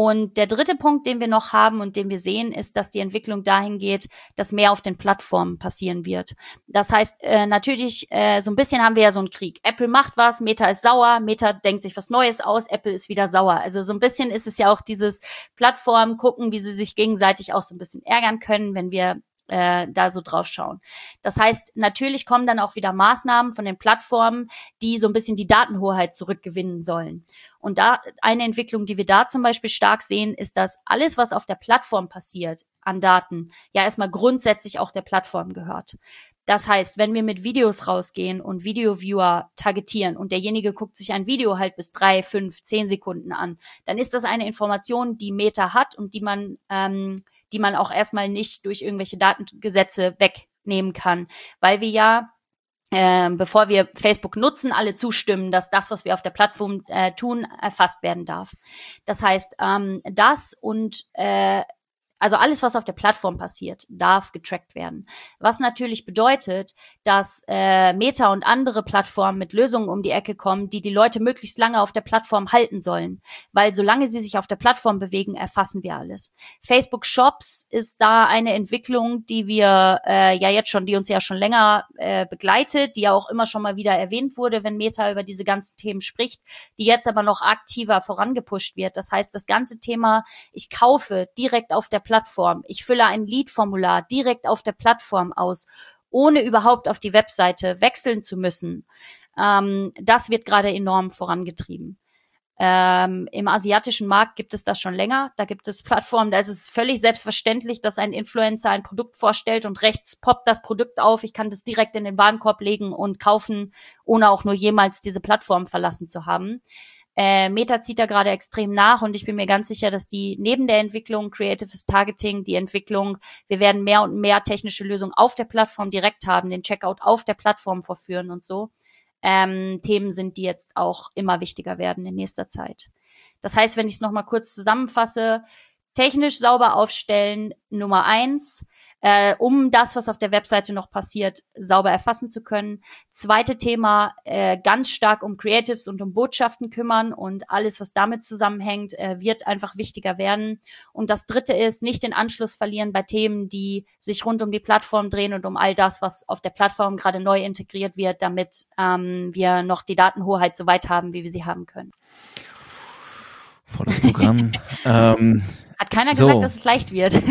Und der dritte Punkt, den wir noch haben und den wir sehen, ist, dass die Entwicklung dahin geht, dass mehr auf den Plattformen passieren wird. Das heißt, äh, natürlich, äh, so ein bisschen haben wir ja so einen Krieg. Apple macht was, Meta ist sauer, Meta denkt sich was Neues aus, Apple ist wieder sauer. Also so ein bisschen ist es ja auch dieses Plattform gucken, wie sie sich gegenseitig auch so ein bisschen ärgern können, wenn wir äh, da so drauf schauen. Das heißt, natürlich kommen dann auch wieder Maßnahmen von den Plattformen, die so ein bisschen die Datenhoheit zurückgewinnen sollen. Und da eine Entwicklung, die wir da zum Beispiel stark sehen, ist, dass alles, was auf der Plattform passiert an Daten, ja erstmal grundsätzlich auch der Plattform gehört. Das heißt, wenn wir mit Videos rausgehen und Video-Viewer targetieren und derjenige guckt sich ein Video halt bis drei, fünf, zehn Sekunden an, dann ist das eine Information, die Meta hat und die man ähm, die man auch erstmal nicht durch irgendwelche Datengesetze wegnehmen kann, weil wir ja ähm, bevor wir Facebook nutzen, alle zustimmen, dass das, was wir auf der Plattform äh, tun, erfasst werden darf. Das heißt, ähm, das und äh, also alles, was auf der Plattform passiert, darf getrackt werden. Was natürlich bedeutet, dass äh, Meta und andere Plattformen mit Lösungen um die Ecke kommen, die die Leute möglichst lange auf der Plattform halten sollen. Weil solange sie sich auf der Plattform bewegen, erfassen wir alles. Facebook Shops ist da eine Entwicklung, die wir äh, ja jetzt schon, die uns ja schon länger äh, begleitet, die ja auch immer schon mal wieder erwähnt wurde, wenn Meta über diese ganzen Themen spricht, die jetzt aber noch aktiver vorangepusht wird. Das heißt, das ganze Thema, ich kaufe direkt auf der Plattform. Ich fülle ein Lead-Formular direkt auf der Plattform aus, ohne überhaupt auf die Webseite wechseln zu müssen. Ähm, das wird gerade enorm vorangetrieben. Ähm, Im asiatischen Markt gibt es das schon länger. Da gibt es Plattformen, da ist es völlig selbstverständlich, dass ein Influencer ein Produkt vorstellt und rechts poppt das Produkt auf. Ich kann das direkt in den Warenkorb legen und kaufen, ohne auch nur jemals diese Plattform verlassen zu haben. Äh, Meta zieht da gerade extrem nach und ich bin mir ganz sicher, dass die neben der Entwicklung Creatives Targeting, die Entwicklung, wir werden mehr und mehr technische Lösungen auf der Plattform direkt haben, den Checkout auf der Plattform vorführen und so. Ähm, Themen sind, die jetzt auch immer wichtiger werden in nächster Zeit. Das heißt, wenn ich es nochmal kurz zusammenfasse, technisch sauber aufstellen, Nummer eins, äh, um das, was auf der Webseite noch passiert, sauber erfassen zu können. Zweite Thema, äh, ganz stark um Creatives und um Botschaften kümmern und alles, was damit zusammenhängt, äh, wird einfach wichtiger werden. Und das dritte ist, nicht den Anschluss verlieren bei Themen, die sich rund um die Plattform drehen und um all das, was auf der Plattform gerade neu integriert wird, damit ähm, wir noch die Datenhoheit so weit haben, wie wir sie haben können. Volles Programm. ähm, Hat keiner so. gesagt, dass es leicht wird.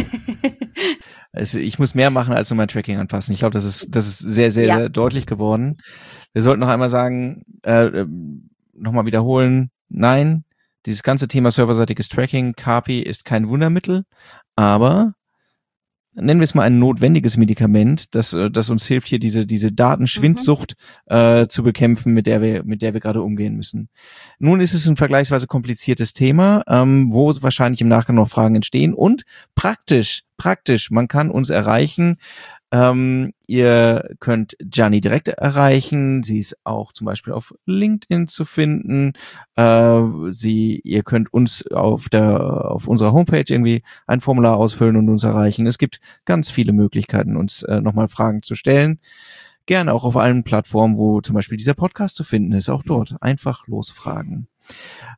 es, ich muss mehr machen als nur mein Tracking anpassen. Ich glaube, das ist, das ist sehr, sehr, ja. sehr deutlich geworden. Wir sollten noch einmal sagen, äh, ähm, nochmal wiederholen, nein, dieses ganze Thema serverseitiges Tracking, KPI ist kein Wundermittel, aber nennen wir es mal ein notwendiges Medikament, das, äh, das uns hilft, hier diese, diese Datenschwindsucht mhm. äh, zu bekämpfen, mit der wir, mit der wir gerade umgehen müssen. Nun ist es ein vergleichsweise kompliziertes Thema, ähm, wo wahrscheinlich im Nachgang noch Fragen entstehen und praktisch, praktisch, man kann uns erreichen ähm, ihr könnt Gianni direkt erreichen. Sie ist auch zum Beispiel auf LinkedIn zu finden. Äh, sie, ihr könnt uns auf der, auf unserer Homepage irgendwie ein Formular ausfüllen und uns erreichen. Es gibt ganz viele Möglichkeiten, uns äh, nochmal Fragen zu stellen. Gerne auch auf allen Plattformen, wo zum Beispiel dieser Podcast zu finden ist. Auch dort einfach losfragen.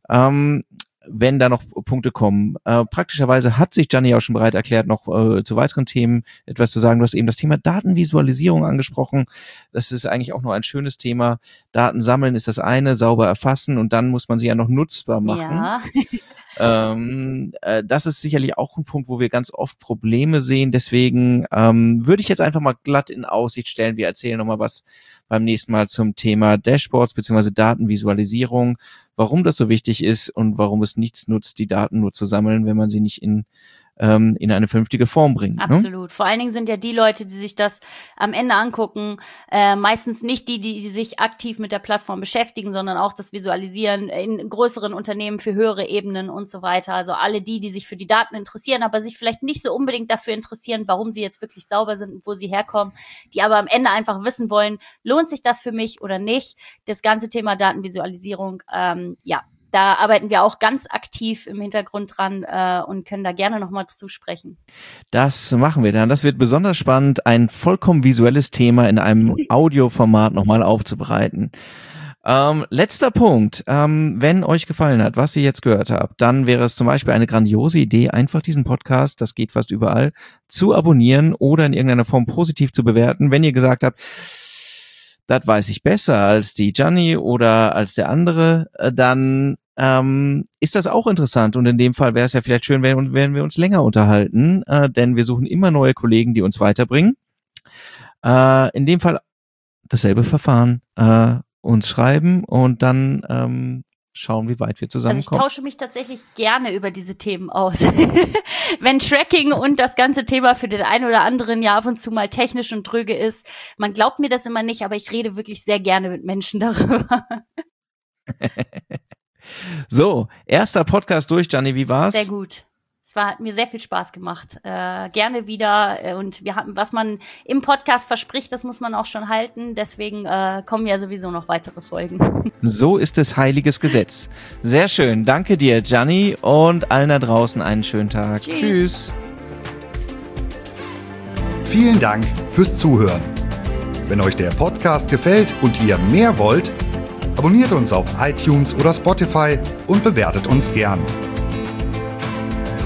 Ähm, wenn da noch Punkte kommen. Äh, praktischerweise hat sich Gianni auch schon bereit erklärt, noch äh, zu weiteren Themen etwas zu sagen. Du hast eben das Thema Datenvisualisierung angesprochen. Das ist eigentlich auch noch ein schönes Thema. Daten sammeln ist das eine, sauber erfassen und dann muss man sie ja noch nutzbar machen. Ja. ähm, äh, das ist sicherlich auch ein Punkt, wo wir ganz oft Probleme sehen. Deswegen ähm, würde ich jetzt einfach mal glatt in Aussicht stellen. Wir erzählen nochmal was beim nächsten Mal zum Thema Dashboards bzw. Datenvisualisierung, warum das so wichtig ist und warum es nichts nutzt, die Daten nur zu sammeln, wenn man sie nicht in ähm, in eine vernünftige Form bringen. Ne? Absolut. Ne? Vor allen Dingen sind ja die Leute, die sich das am Ende angucken, äh, meistens nicht die, die, die sich aktiv mit der Plattform beschäftigen, sondern auch das Visualisieren in größeren Unternehmen für höhere Ebenen und so weiter. Also alle die, die sich für die Daten interessieren, aber sich vielleicht nicht so unbedingt dafür interessieren, warum sie jetzt wirklich sauber sind und wo sie herkommen, die aber am Ende einfach wissen wollen, lohnt sich das für mich oder nicht. Das ganze Thema Datenvisualisierung, ähm, ja, da arbeiten wir auch ganz aktiv im Hintergrund dran äh, und können da gerne nochmal zusprechen. Das machen wir dann. Das wird besonders spannend, ein vollkommen visuelles Thema in einem Audioformat nochmal aufzubereiten. Ähm, letzter Punkt. Ähm, wenn euch gefallen hat, was ihr jetzt gehört habt, dann wäre es zum Beispiel eine grandiose Idee, einfach diesen Podcast, das geht fast überall, zu abonnieren oder in irgendeiner Form positiv zu bewerten. Wenn ihr gesagt habt, das weiß ich besser als die Gianni oder als der andere, äh, dann ähm, ist das auch interessant. Und in dem Fall wäre es ja vielleicht schön, wenn, wenn wir uns länger unterhalten, äh, denn wir suchen immer neue Kollegen, die uns weiterbringen. Äh, in dem Fall dasselbe Verfahren, äh, uns schreiben und dann ähm, schauen, wie weit wir zusammenkommen. Also ich tausche mich tatsächlich gerne über diese Themen aus. Wenn Tracking und das ganze Thema für den einen oder anderen ja ab und zu mal technisch und dröge ist, man glaubt mir das immer nicht, aber ich rede wirklich sehr gerne mit Menschen darüber. so, erster Podcast durch, Gianni, wie war's? Sehr gut. Es war, hat mir sehr viel Spaß gemacht. Äh, gerne wieder. Äh, und wir haben, was man im Podcast verspricht, das muss man auch schon halten. Deswegen äh, kommen ja sowieso noch weitere Folgen. So ist es heiliges Gesetz. Sehr schön. Danke dir, Gianni, und allen da draußen einen schönen Tag. Tschüss. Tschüss. Vielen Dank fürs Zuhören. Wenn euch der Podcast gefällt und ihr mehr wollt, abonniert uns auf iTunes oder Spotify und bewertet uns gern.